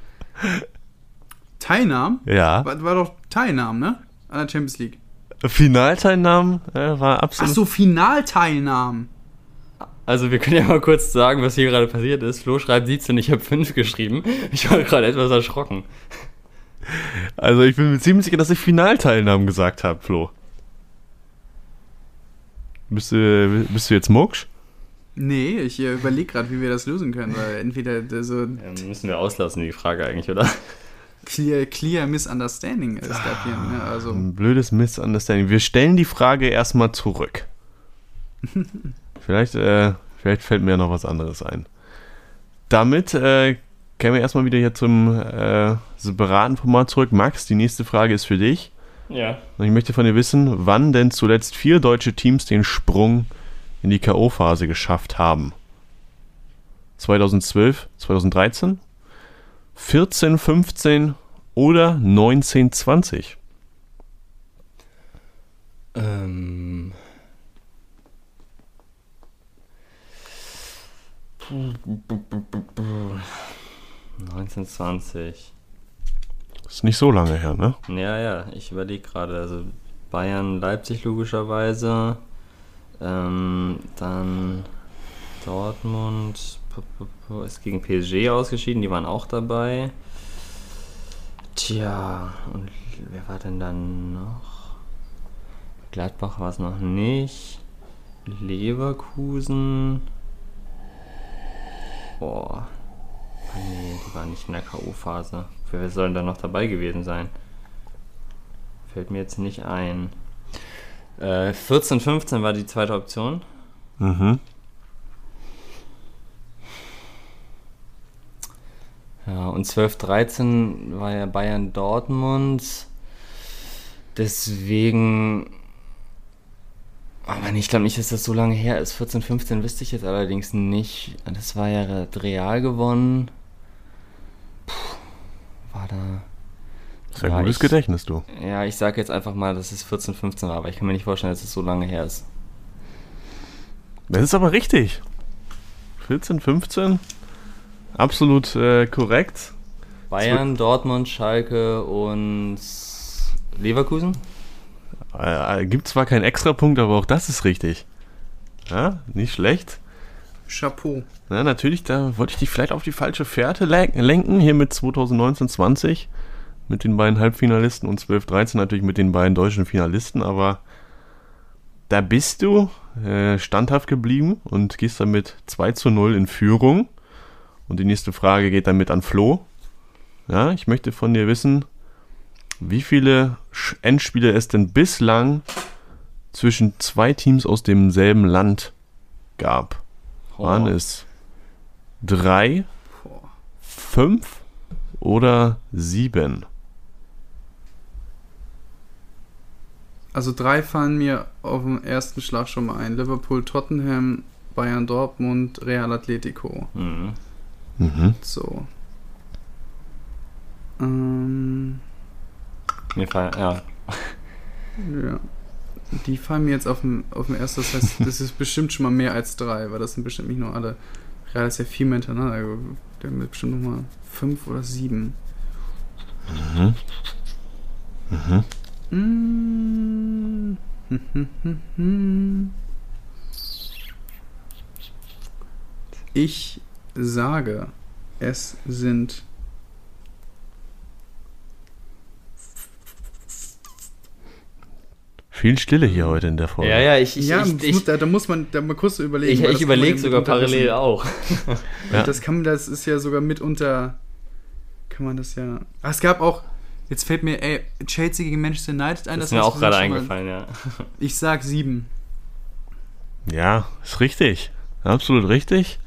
Teilnahmen? Ja. War, war, doch Teilnahmen, ne? An der Champions League. Finalteilnahmen äh, war absolut. Ach so, Finalteilnahmen. Also wir können ja mal kurz sagen, was hier gerade passiert ist. Flo schreibt 17, ich habe 5 geschrieben. Ich war gerade etwas erschrocken. Also ich bin mir ziemlich sicher, dass ich Finalteilnahmen gesagt habe, Flo. Bist du, bist du jetzt Mucksch? Nee, ich äh, überlege gerade, wie wir das lösen können, weil entweder so. Ja, müssen wir auslassen, die Frage eigentlich, oder? Clear, clear Misunderstanding ist das hier. Ne? Also. Ein blödes Misunderstanding. Wir stellen die Frage erstmal zurück. [laughs] Vielleicht, äh, vielleicht fällt mir noch was anderes ein. Damit äh, kehren wir erstmal wieder hier zum äh, separaten Format zurück. Max, die nächste Frage ist für dich. Ja. Und ich möchte von dir wissen, wann denn zuletzt vier deutsche Teams den Sprung in die K.O.-Phase geschafft haben. 2012, 2013, 14, 15 oder 19, 20? Ähm, 1920. Ist nicht so lange her, ne? Ja, ja, ich überlege gerade. Also Bayern, Leipzig logischerweise. Ähm, dann Dortmund ist gegen PSG ausgeschieden, die waren auch dabei. Tja, und wer war denn dann noch? Gladbach war es noch nicht. Leverkusen. Boah. Ah, nee, die waren nicht in der K.O.-Phase. Wer sollen da noch dabei gewesen sein? Fällt mir jetzt nicht ein. Äh, 14, 15 war die zweite Option. Mhm. Ja, und 12, 13 war ja Bayern Dortmund. Deswegen aber ich glaube nicht, dass das so lange her ist. 14, 15 wüsste ich jetzt allerdings nicht. Das war ja Real gewonnen. Puh, war da. Sehr ja, gutes ich, Gedächtnis, du. Ja, ich sage jetzt einfach mal, dass es 14, 15 war, aber ich kann mir nicht vorstellen, dass es so lange her ist. Das ist aber richtig. 14, 15. Absolut äh, korrekt. Bayern, Dortmund, Schalke und Leverkusen? Äh, gibt zwar keinen Extrapunkt, aber auch das ist richtig. Ja, nicht schlecht. Chapeau. Ja, natürlich, da wollte ich dich vielleicht auf die falsche Fährte lenken, hier mit 2019-20 mit den beiden Halbfinalisten und 12-13 natürlich mit den beiden deutschen Finalisten, aber da bist du äh, standhaft geblieben und gehst damit 2 zu 0 in Führung. Und die nächste Frage geht damit an Flo. Ja, ich möchte von dir wissen, wie viele Endspiele es denn bislang zwischen zwei Teams aus demselben Land gab. Oh. Waren es drei, fünf oder sieben? Also drei fallen mir auf den ersten Schlag schon mal ein. Liverpool, Tottenham Bayern Dortmund, Real Atletico. Mhm. Mhm. So. Ähm, Mir fallen, ja. ja. Die fallen mir jetzt auf dem, auf dem ersten. Das heißt, das ist bestimmt schon mal mehr als drei, weil das sind bestimmt nicht nur alle. Real ist ja viel mehr hintereinander. Also, Der mit bestimmt nochmal fünf oder sieben. Mhm. Mhm. Mm. Ich sage, es sind Viel Stille hier heute in der Folge. Ja, ja, ich, ich, ja, ich, muss, ich, da, da muss man da mal kurz überlegen. ich, ich das kann man überlege sogar parallel wissen. auch. Ja. Das kann das ist ja sogar mitunter kann man das ja. Ah, es gab auch jetzt fällt mir ey, Chelsea gegen Manchester United ein. Das ist das mir hast auch gerade mal- eingefallen, ja. [laughs] Ich sag sieben. Ja, ist richtig. Absolut richtig.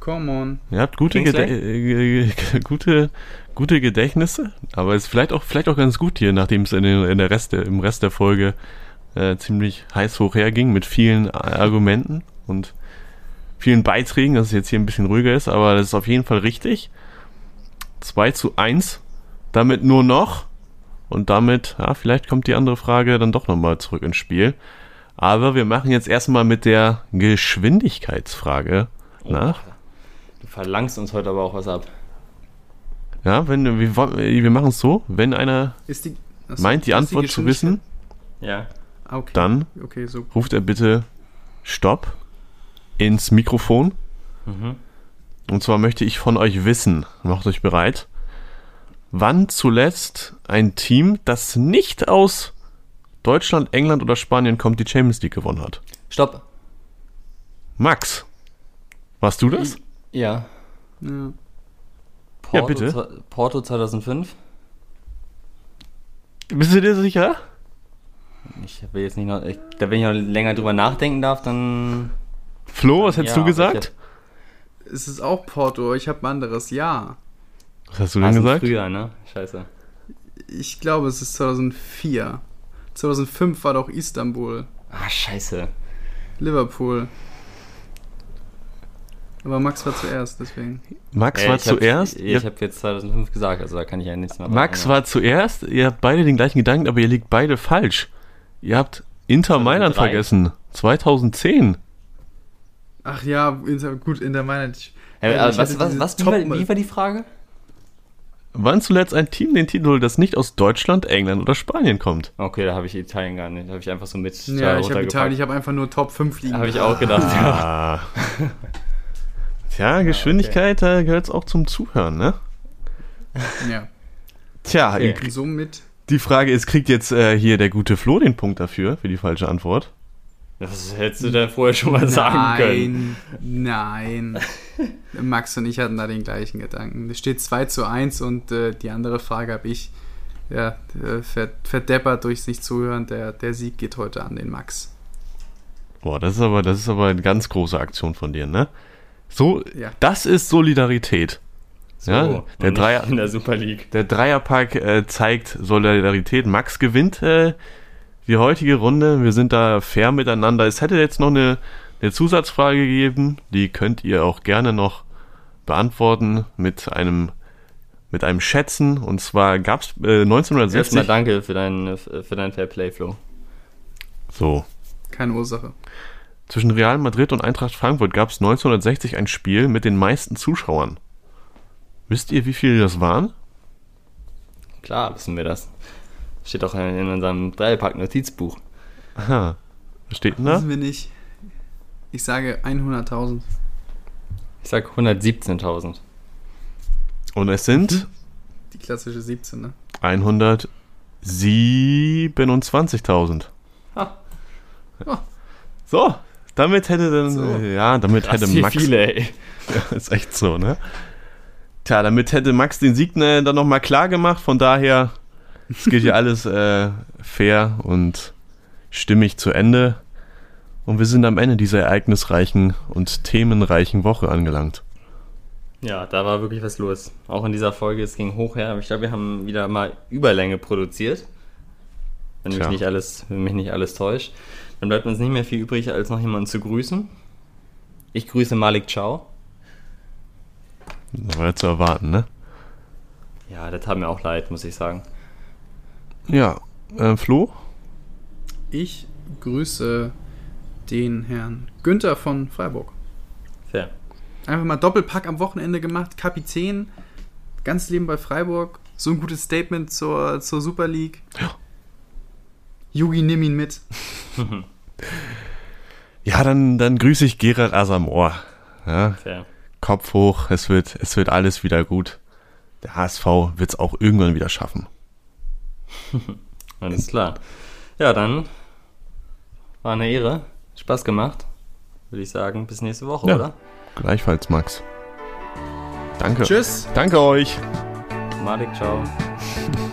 Come on. Ihr habt gute? Gede äh, [laughs] gute, gute Gedächtnisse, aber es ist vielleicht auch, vielleicht auch ganz gut hier, nachdem es in, den, in der Rest der, im Rest der Folge äh, ziemlich heiß hochherging mit vielen äh, Argumenten und vielen Beiträgen, dass es jetzt hier ein bisschen ruhiger ist, aber das ist auf jeden Fall richtig. 2 zu 1. Damit nur noch. Und damit, ja, vielleicht kommt die andere Frage dann doch nochmal zurück ins Spiel. Aber wir machen jetzt erstmal mit der Geschwindigkeitsfrage nach. Du verlangst uns heute aber auch was ab. Ja, wenn wir, wir machen es so, wenn einer Ist die achso, meint, die ist Antwort zu wissen, Ja. Ah, okay. dann Okay, so. ruft er bitte Stopp ins Mikrofon. Mhm. Und zwar möchte ich von euch wissen, macht euch bereit, wann zuletzt ein Team, das nicht aus Deutschland, England oder Spanien kommt, die Champions League gewonnen hat. Stopp. Max, warst du das? Ja. Ja. Porto, Ja, bitte. Porto 2005. Bist du dir sicher? Ich will jetzt nicht noch, ich, da wenn ich noch länger drüber nachdenken darf, dann Flo, was hättest Ja, du gesagt? Es ist auch Porto, ich habe ein anderes. Ja. Was hast du denn ist gesagt? früher, ne? Scheiße. Ich glaube, es ist 2004. 2005 war doch Istanbul. Ah, scheiße. Liverpool. Aber Max war zuerst, deswegen. Max Äh, war ich hab- zuerst. Ich, habe jetzt 2005 gesagt, also da kann ich ja nichts mehr Max machen, war zuerst, ihr habt beide den gleichen Gedanken, aber ihr liegt beide falsch. Ihr habt Inter Mailand 2003. vergessen. 2010. Ach ja, Inter, gut, in der Mailand. Ja, was, was, dieses was, wie war, wie war die Frage? Wann zuletzt ein Team den Titel das nicht aus Deutschland, England oder Spanien kommt? Okay, da habe ich Italien gar nicht. Da habe ich einfach so mit Ja, ich habe. Italien, ich habe einfach nur Top 5 liegen. Habe ich auch gedacht, ja. Ah. [laughs] Tja, Geschwindigkeit, da gehört es auch zum Zuhören, ne? Ja. Tja, Okay. Somit. die Frage ist, kriegt jetzt äh, hier der gute Flo den Punkt dafür, für die falsche Antwort? Das hättest du dann vorher schon mal sagen können. Nein, nein. [laughs] Max und ich hatten da den gleichen Gedanken. Es steht 2 zu 1 und äh, die andere Frage habe ich ja, äh, ver verdeppert durchs Nicht-Zuhören. Der, der Sieg geht heute an den Max. Boah, das ist aber, das ist aber eine ganz große Aktion von dir, ne? So, Ja. das ist Solidarität. So, ja, der Dreier, in der Super League. Der Dreierpack äh, zeigt Solidarität. Max gewinnt äh, die heutige Runde. Wir sind da fair miteinander. Es hätte jetzt noch eine, eine Zusatzfrage gegeben. Die könnt ihr auch gerne noch beantworten mit einem, mit einem Schätzen. Und zwar gab es äh, Erstmal 1960. danke für dein, für dein Fair Play, Flo. So. Keine Ursache. Zwischen Real Madrid und Eintracht Frankfurt gab es 1960 ein Spiel mit den meisten Zuschauern. Wisst ihr, wie viele das waren? Klar wissen wir das. Steht auch in unserem Dreierpack-Notizbuch. Aha. Was steht denn da? Wissen wir nicht. Ich sage 100.000. Ich sag 117.000. Und es sind Die klassische 17, ne? 127.000. Ha. So, damit hätte dann, So. ja, damit Krass, hätte Max, viele, ey. [laughs] ist echt so, ne? Tja, damit hätte Max den Sieg ne, dann nochmal klar gemacht, von daher, es geht hier alles äh, fair und stimmig zu Ende. Und wir sind am Ende dieser ereignisreichen und themenreichen Woche angelangt. Ja, da war wirklich was los. Auch in dieser Folge, es ging hoch her. Aber ich glaube, wir haben wieder mal Überlänge produziert. Wenn mich, nicht alles, wenn mich nicht alles täuscht. Dann bleibt uns nicht mehr viel übrig, als noch jemanden zu grüßen. Ich grüße Malik Ciao. Das war ja zu erwarten, ne? Ja, das tat mir auch leid, muss ich sagen. Ja, äh, Flo? Ich grüße den Herrn Günther von Freiburg. Fair. Einfach mal Doppelpack am Wochenende gemacht, Kapitän, ganz Leben bei Freiburg. So ein gutes Statement zur, zur Super League. Ja. Yugi, nimm ihn mit. [laughs] ja, dann, dann grüße ich Gerald Asamoah. Ja. Fair. Kopf hoch, es wird, es wird alles wieder gut. Der HSV wird es auch irgendwann wieder schaffen. [laughs] alles klar. Ja, dann war eine Ehre. Spaß gemacht. Würde ich sagen, bis nächste Woche, ja, oder? Gleichfalls, Max. Danke. Tschüss. Danke euch. Malik, ciao. [laughs]